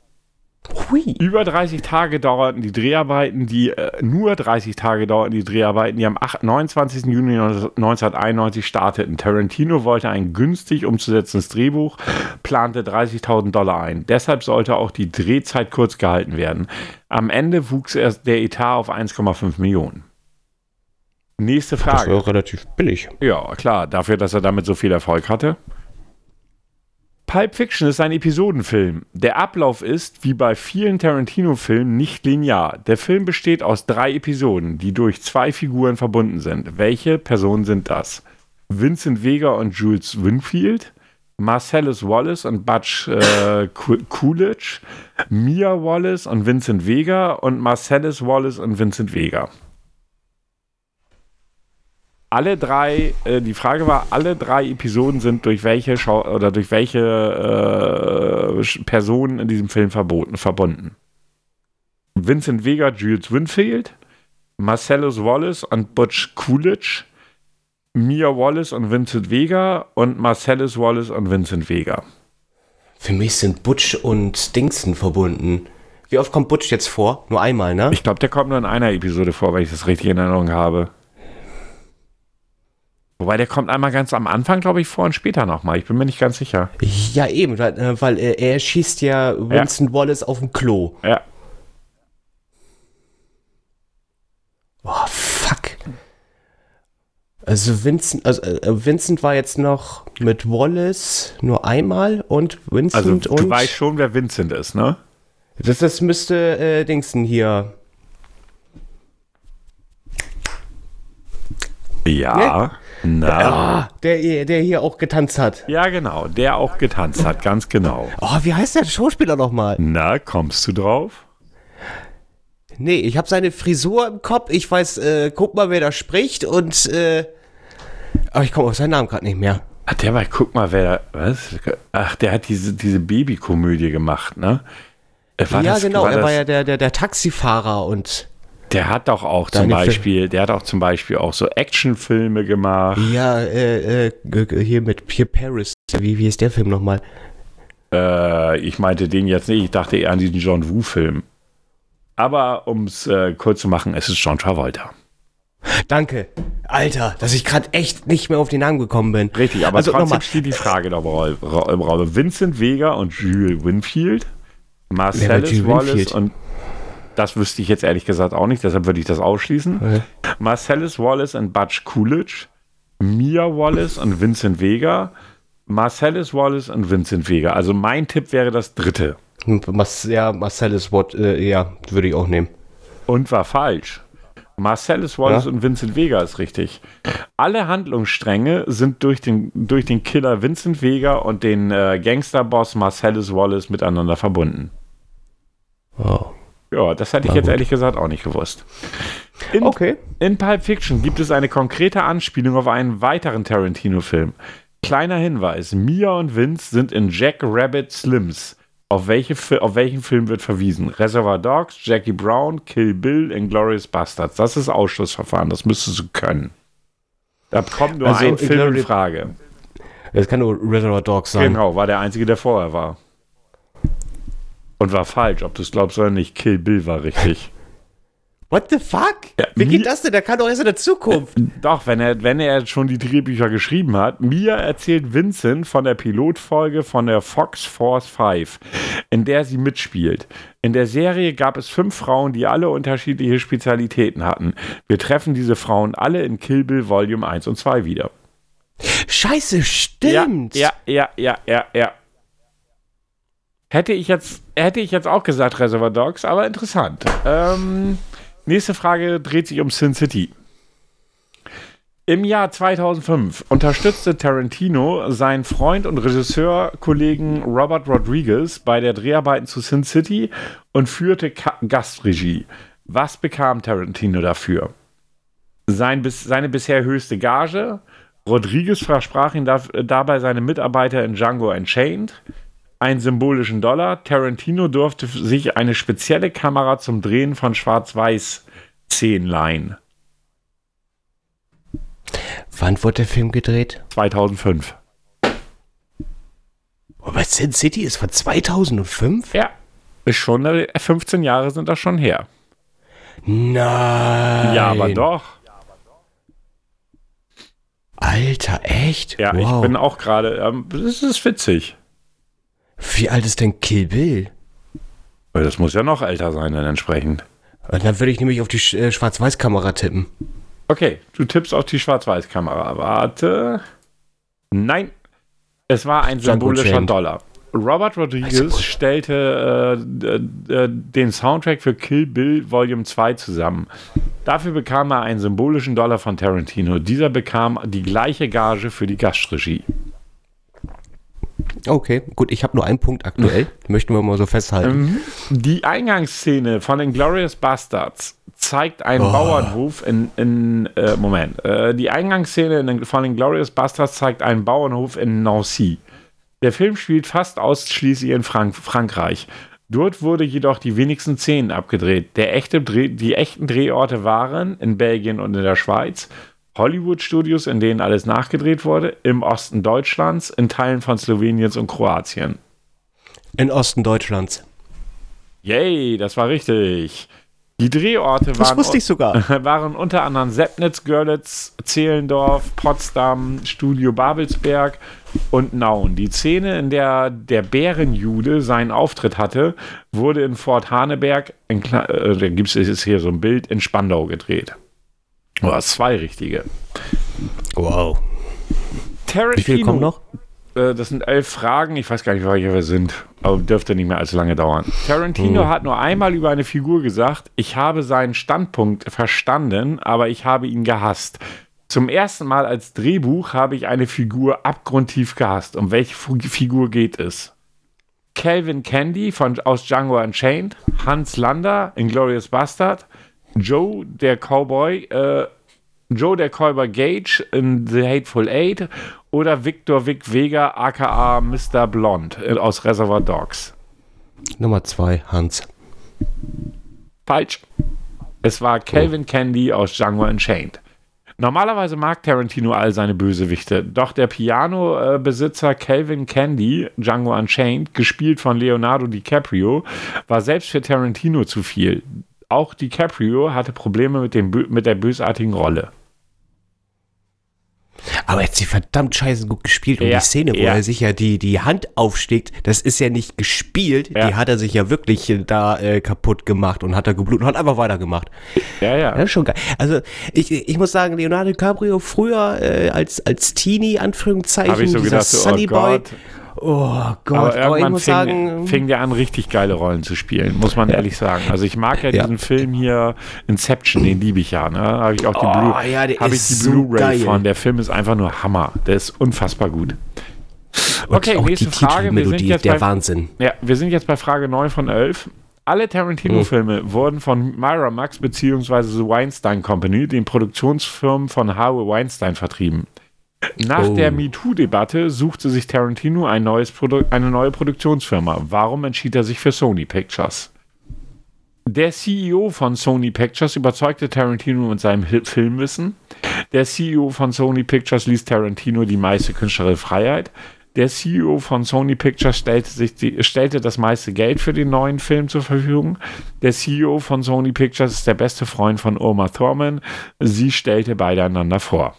Hui. Über 30 Tage dauerten die Dreharbeiten, die äh, nur 30 Tage dauerten die Dreharbeiten, die am 8, 29. Juni 1991 starteten. Tarantino wollte ein günstig umzusetzendes Drehbuch, plante 30.000 Dollar ein. Deshalb sollte auch die Drehzeit kurz gehalten werden. Am Ende wuchs erst der Etat auf 1,5 Millionen. Nächste Das Frage. war relativ billig. Ja, klar, dafür, dass er damit so viel Erfolg hatte. Pulp Fiction ist ein Episodenfilm. Der Ablauf ist, wie bei vielen Tarantino-Filmen, nicht linear. Der Film besteht aus drei Episoden, die durch zwei Figuren verbunden sind. Welche Personen sind das? Vincent Vega und Jules Winfield, Marcellus Wallace und Butch äh, Cool- Coolidge, Mia Wallace und Vincent Vega und Marcellus Wallace und Vincent Vega alle drei, äh, die Frage war, alle drei Episoden sind durch welche Schau oder durch welche äh, Personen in diesem Film verboten, verbunden. Vincent Vega, Jules Winfield, Marcellus Wallace und Butch Coolidge, Mia Wallace und Vincent Vega und Marcellus Wallace und Vincent Vega. Für mich sind Butch und Dingsten verbunden. Wie oft kommt Butch jetzt vor? Nur einmal, ne? Ich glaube, der kommt nur in einer Episode vor, wenn ich das richtig in Erinnerung habe. Wobei der kommt einmal ganz am Anfang, glaube ich, vor und später nochmal. Ich bin mir nicht ganz sicher. Ja, eben, weil, äh, weil er, schießt ja Winston Wallace auf dem Klo. Ja. Oh, fuck. Also Vincent, also äh, Vincent war jetzt noch mit Wallace nur einmal und Also Vincent du und weißt schon, wer Vincent ist, ne? das, das müsste äh, Dingsten hier. Ja. Na. Ah, der, der hier auch getanzt hat. Ja, genau. Der auch getanzt hat, ganz genau. Oh, wie heißt der Schauspieler nochmal? Na, kommst du drauf? Nee, ich habe seine Frisur im Kopf. Ich weiß, äh, guck mal, wer da spricht und äh, aber ich komme auf seinen Namen gerade nicht mehr. Ach, der war, guck mal, wer, was? Ach, der hat diese, diese Babykomödie gemacht, ne? Äh, war ja, das- genau, er das- war ja der, der, der Taxifahrer und Der hat doch auch zum Deine Fil- Beispiel, der hat auch zum Beispiel auch so Actionfilme gemacht. ja, äh, äh, hier mit Pierre Paris. Wie, wie ist der Film nochmal? Äh, ich meinte den jetzt nicht, ich dachte eher an diesen John Woo-Film. Aber um es äh, kurz zu machen, es ist John Travolta. Danke. Alter, dass ich gerade echt nicht mehr auf den Namen gekommen bin. Richtig, aber also trotzdem steht die Frage da im Raum. Vincent Vega und Jules Winfield, Marcellus Wallace Winfield? und das wüsste ich jetzt ehrlich gesagt auch nicht, deshalb würde ich das ausschließen. Okay. Marcellus Wallace und Butch Coolidge, Mia Wallace und Vincent Vega, Marcellus Wallace und Vincent Vega. Also mein Tipp wäre das dritte. Mas, ja, Marcellus Watt, äh, ja, würde ich auch nehmen. Und war falsch. Marcellus Wallace Ja? und Vincent Vega ist richtig. Alle Handlungsstränge sind durch den, durch den Killer Vincent Vega und den äh, Gangsterboss Marcellus Wallace miteinander verbunden. Oh. Ja, das hätte ich jetzt ehrlich gesagt auch nicht gewusst. In, Okay. in Pulp Fiction gibt es eine konkrete Anspielung auf einen weiteren Tarantino-Film. Kleiner Hinweis: Mia und Vince sind in Jack Rabbit Slims. Auf, welche, auf welchen Film wird verwiesen? Reservoir Dogs, Jackie Brown, Kill Bill, Inglourious Bastards. Das ist Ausschlussverfahren, das müsstest du können. Da kommt nur Also, ein Film in Frage. Das kann nur Reservoir Dogs sein. Genau, war der einzige, der vorher war. Und war falsch, ob du es glaubst oder nicht. Kill Bill war richtig. (laughs) What the fuck? Ja, Wie geht das denn? Der kann doch erst in der Zukunft. Doch, wenn er, wenn er schon die Drehbücher geschrieben hat. Mir erzählt Vincent von der Pilotfolge von der Fox Force 5, in der sie mitspielt. In der Serie gab es fünf Frauen, die alle unterschiedliche Spezialitäten hatten. Wir treffen diese Frauen alle in Kill Bill Volume 1 und 2 wieder. Scheiße, stimmt. Ja, ja, ja, ja, ja. Hätte ich jetzt, hätte ich jetzt auch gesagt Reservoir Dogs, aber interessant. Ähm, nächste Frage dreht sich um Sin City. Im Jahr 2005 unterstützte Tarantino seinen Freund und Regisseurkollegen Robert Rodriguez bei der Dreharbeiten zu Sin City und führte Ka Gastregie. Was bekam Tarantino dafür? Sein, seine bisher höchste Gage. Rodriguez versprach ihm da, dabei seine Mitarbeiter in Django Unchained einen symbolischen Dollar. Tarantino durfte sich eine spezielle Kamera zum Drehen von Schwarz-Weiß-Szenen leihen. Wann wurde der Film gedreht? 2005. Aber Sin City ist von 2005? Ja, ist schon, äh, 15 Jahre sind das schon her. Nein. Ja, aber doch. Alter, echt? Ja, ich bin auch gerade, ähm, das ist witzig. Wie alt ist denn Kill Bill? Weil Das muss ja noch älter sein dann entsprechend. Und dann würde ich nämlich auf die Sch- äh, Schwarz-Weiß-Kamera tippen. Okay, du tippst auf die Schwarz-Weiß-Kamera. Warte. Nein, es war ein symbolischer. Dollar. Robert Rodriguez stellte äh, d- den Soundtrack für Kill Bill Volume 2 zusammen. Dafür bekam er einen symbolischen Dollar von Tarantino. Dieser bekam die gleiche Gage für die Gastregie. Okay, gut, ich habe nur einen Punkt aktuell. (laughs) Möchten wir mal so festhalten. Die Eingangsszene von Inglourious Bastards zeigt einen Bauernhof in, in äh, Moment. Äh, die Eingangsszene in, den- von Inglourious Bastards zeigt einen Bauernhof in Nancy. Der Film spielt fast ausschließlich in Frank Frankreich. Dort wurde jedoch die wenigsten Szenen abgedreht. Der echte Dreh, die echten Drehorte waren in Belgien und in der Schweiz, Hollywood-Studios, in denen alles nachgedreht wurde, im Osten Deutschlands, in Teilen von Sloweniens und Kroatien. In Osten Deutschlands. Yay, das war richtig. Die Drehorte waren, (laughs) waren unter anderem Seppnitz, Görlitz, Zehlendorf, Potsdam, Studio Babelsberg und Nauen. Die Szene, in der der Bärenjude seinen Auftritt hatte, wurde in Fort Haneberg, in, äh, da gibt es hier so ein Bild, in Spandau gedreht. Du hast zwei richtige. Wow. Tarantino, Wie viel kommen noch? Äh, das sind elf Fragen. Ich weiß gar nicht, welche wir sind, aber dürfte nicht mehr allzu lange dauern. Tarantino hat nur einmal über eine Figur gesagt, ich habe seinen Standpunkt verstanden, aber ich habe ihn gehasst. Zum ersten Mal als Drehbuch habe ich eine Figur abgrundtief gehasst. Um welche Figur geht es? Calvin Candy von, aus Django Unchained, Hans Lander, Inglourious Bastard, Joe, der Cowboy, äh, Joe, der Cowboy Gage in The Hateful Eight oder Victor Vic Vega, aka Mr. Blond äh, aus Reservoir Dogs. Nummer zwei, Hans. Falsch. Es war Calvin Candy aus Django Unchained. Normalerweise mag Tarantino all seine Bösewichte, doch der Piano-Besitzer Calvin Candy, Django Unchained, gespielt von Leonardo DiCaprio, war selbst für Tarantino zu viel. Auch DiCaprio hatte Probleme mit, dem, mit der bösartigen Rolle. Aber er hat sie verdammt scheiße gut gespielt. Und Ja, die Szene, wo ja. er sich ja die, die Hand aufschlägt, das ist ja nicht gespielt. Ja. Die hat er sich ja wirklich äh, da äh, kaputt gemacht und hat er geblutet und hat einfach weitergemacht. Ja, ja. Ja, schon geil. Also ich, ich muss sagen, Leonardo DiCaprio früher äh, als, als Teenie, Anführungszeichen, Habe ich so dieser gedacht, so, Sunny oh Boy. Gott. Oh Gott, Aber aber, ich irgendwann muss fing, sagen, fing der an, richtig geile Rollen zu spielen, muss man ehrlich sagen. Also ich mag ja, Ja. diesen Film hier, Inception, den liebe ich ja. Ne? Habe ich auch die, Oh, Blu ja, so Blu-ray geil. von. Der Film ist einfach nur Hammer. Der ist unfassbar gut. und Okay, auch nächste die Frage. Wir sind jetzt der bei, Wahnsinn. ja, wir sind jetzt bei Frage 9 von 11. Alle Tarantino-Filme wurden von Miramax bzw. The Weinstein Company, den Produktionsfirmen von Harvey Weinstein, vertrieben. Nach Oh. der MeToo-Debatte suchte sich Tarantino ein eine neue Produktionsfirma. Warum entschied er sich für Sony Pictures? Der CEO von Sony Pictures überzeugte Tarantino mit seinem Filmwissen. Der CEO von Sony Pictures ließ Tarantino die meiste künstlerische Freiheit. Der CEO von Sony Pictures stellte, sich die, stellte das meiste Geld für den neuen Film zur Verfügung. Der CEO von Sony Pictures ist der beste Freund von Oma Thurman. Sie stellte beide einander vor.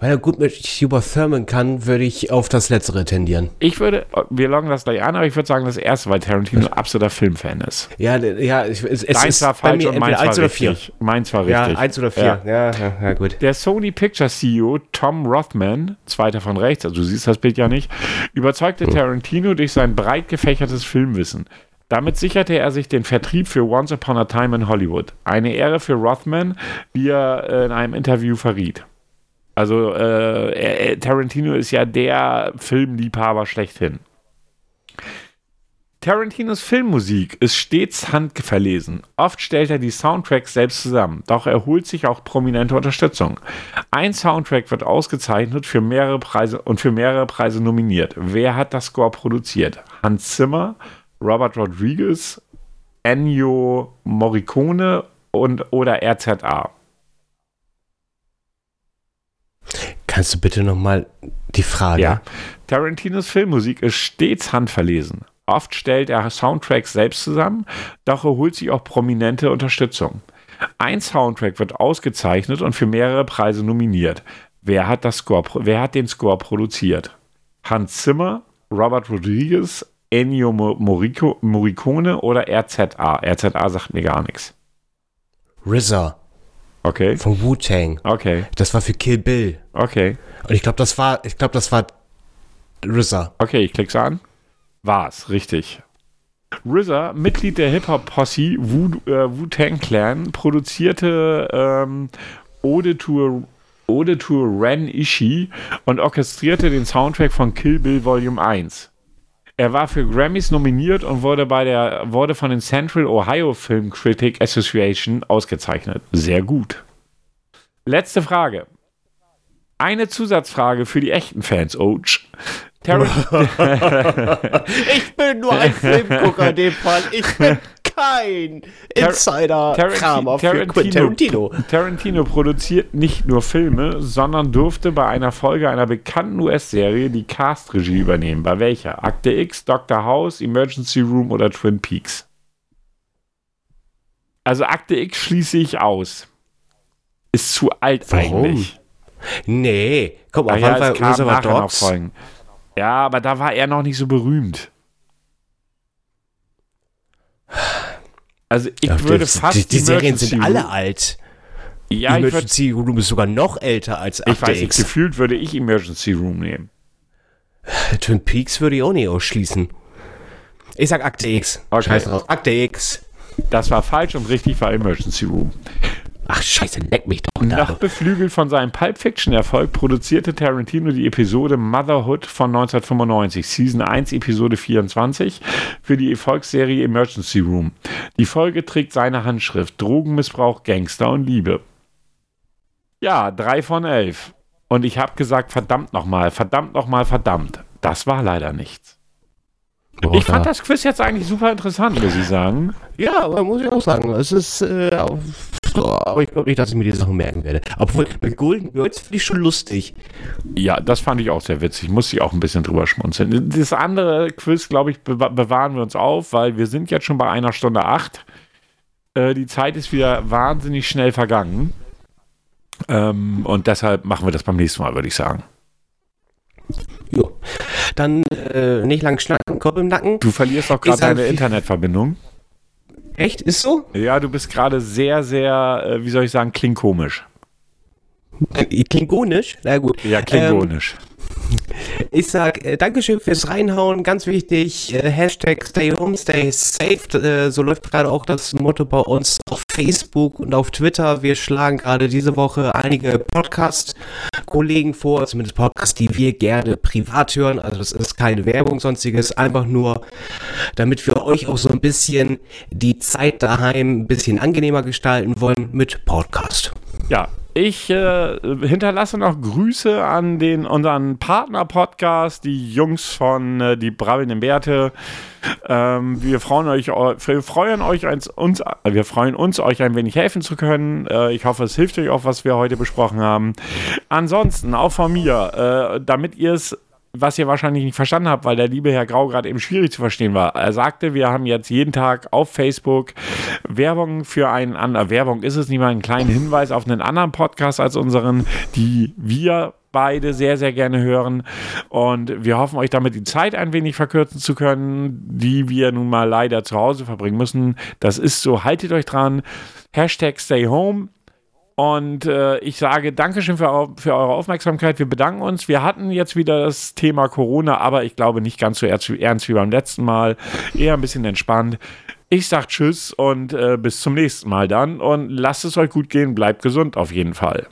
Weil er gut mit Hubert Thurman kann, würde ich auf das Letztere tendieren. Ich würde, wir loggen das gleich an, aber ich würde sagen das erste, weil Tarantino absoluter Filmfan ist. Ja, ja, es, es Deins war bei falsch mir und meins war oder richtig. vier. Meins war Ja, richtig. eins oder vier. Ja. Ja, ja, ja, gut. Der Sony Pictures CEO Tom Rothman, zweiter von rechts, also du siehst das Bild ja nicht, überzeugte Tarantino durch sein breit gefächertes Filmwissen. Damit sicherte er sich den Vertrieb für Once Upon a Time in Hollywood. Eine Ehre für Rothman, wie er äh, in einem Interview verriet. Also äh, Tarantino ist ja der Filmliebhaber schlechthin. Tarantinos Filmmusik ist stets handverlesen. Oft stellt er die Soundtracks selbst zusammen, doch er holt sich auch prominente Unterstützung. Ein Soundtrack wird ausgezeichnet für mehrere Preise und für mehrere Preise nominiert. Wer hat das Score produziert? Hans Zimmer, Robert Rodriguez, Ennio Morricone und oder RZA. Kannst du bitte nochmal die Frage? Ja. Tarantinos Filmmusik ist stets handverlesen. Oft stellt er Soundtracks selbst zusammen, doch er holt sich auch prominente Unterstützung. Ein Soundtrack wird ausgezeichnet und für mehrere Preise nominiert. Wer hat, das Score, wer hat den Score produziert? Hans Zimmer, Robert Rodriguez, Ennio Mo- Morrico, Morricone oder RZA? RZA sagt mir gar nichts. RZA Okay, von Wu-Tang. okay, Das war für Kill Bill. okay. Und ich glaube, das war, ich glaube, das war RZA. Okay, ich klick's an. War's, richtig. RZA, Mitglied der Hip-Hop-Posse Wu, äh, Wu-Tang Clan, produzierte ähm, Ode to Ode to Ren Ishii und orchestrierte den Soundtrack von Kill Bill Volume 1. Er war für Grammys nominiert und wurde, bei der, wurde von den Central Ohio Film Critic Association ausgezeichnet. Sehr gut. Letzte Frage. Eine Zusatzfrage für die echten Fans. Tarant (laughs) Ich bin nur ein Filmgucker in dem Fall. Ich bin kein Insider-Kramer für Quentin Tarantino. Tarantino produziert nicht nur Filme, sondern durfte bei einer Folge einer bekannten US-Serie die Cast-Regie übernehmen. Bei welcher? Akte X, Dr. House, Emergency Room oder Twin Peaks? Also Akte X schließe ich aus. Ist zu alt Warum? eigentlich. Nee, komm, Ah auf ja, jeden Fall es kam Reservoir Dogs. Folgen. Ja, aber da war er noch nicht so berühmt. Also ich Ja, würde die, fast die, die Serien sind alle alt. Ja, ich Emergency Room ist sogar noch älter als Ich Akte weiß nicht, X. gefühlt würde ich Emergency Room nehmen. Twin Peaks würde ich auch nicht ausschließen. Ich sag Akte X. Okay. Scheiß drauf. Akte X. Das war falsch und richtig war Emergency Room. Ach, scheiße, leck mich doch Nach beflügelt von seinem Pulp Fiction-Erfolg produzierte Tarantino die Episode Motherhood von 1995, Season 1, Episode 24, für die Erfolgsserie Emergency Room. Die Folge trägt seine Handschrift: Drogenmissbrauch, Gangster und Liebe. Ja, drei von elf. Und ich habe gesagt, verdammt nochmal, verdammt nochmal, verdammt. Das war leider nichts. Ich fand das Quiz jetzt eigentlich super interessant, muss ich sagen. Ja, aber muss ich auch sagen, es ist, äh, so, aber ich glaube nicht, dass ich mir die Sachen merken werde. Obwohl, mit Golden Girls finde ich schon lustig. Ja, das fand ich auch sehr witzig. Muss ich auch ein bisschen drüber schmunzeln. Das andere Quiz, glaube ich, bewa- bewahren wir uns auf, weil wir sind jetzt schon bei einer Stunde acht. Äh, die Zeit ist wieder wahnsinnig schnell vergangen. Ähm, und deshalb machen wir das beim nächsten Mal, würde ich sagen. Jo. Dann äh, nicht lang schnacken, Kopf im Nacken. Du verlierst auch gerade sag deine Internetverbindung. Echt? Ist so? Ja, du bist gerade sehr, sehr, äh, wie soll ich sagen, klingkomisch. Äh, Klingonisch? Na gut. Ja, klingonisch. Ich sag äh, Dankeschön fürs Reinhauen, ganz wichtig. Äh, Hashtag Stay Home, Stay Safe. Äh, so läuft gerade auch das Motto bei uns auf Facebook und auf Twitter. Wir schlagen gerade diese Woche einige Podcast-Kollegen vor, zumindest Podcasts, die wir gerne privat hören. Also das ist keine Werbung, sonstiges. Einfach nur, damit wir euch auch so ein bisschen die Zeit daheim ein bisschen angenehmer gestalten wollen mit Podcast. Ja, Ich äh, hinterlasse noch Grüße an den unseren Partner-Podcast, die Jungs von äh, die brabbelnden Bärte. Ähm, wir freuen euch, wir freuen euch uns, wir freuen uns, euch ein wenig helfen zu können. Äh, ich hoffe, es hilft euch auch, was wir heute besprochen haben. Ansonsten auch von mir, äh, damit ihr es was ihr wahrscheinlich nicht verstanden habt, weil der liebe Herr Grau gerade eben schwierig zu verstehen war. Er sagte, wir haben jetzt jeden Tag auf Facebook Werbung für einen anderen, Werbung ist es nicht mal, einen kleinen Hinweis auf einen anderen Podcast als unseren, die wir beide sehr, sehr gerne hören. Und wir hoffen, euch damit die Zeit ein wenig verkürzen zu können, die wir nun mal leider zu Hause verbringen müssen. Das ist so, haltet euch dran. Hashtag Stay Home. Und äh, ich sage Dankeschön für, für, eure Aufmerksamkeit. Wir bedanken uns. Wir hatten jetzt wieder das Thema Corona, aber ich glaube nicht ganz so ernst wie beim letzten Mal. Eher ein bisschen entspannt. Ich sage Tschüss und äh, bis zum nächsten Mal dann. Und lasst es euch gut gehen. Bleibt gesund auf jeden Fall.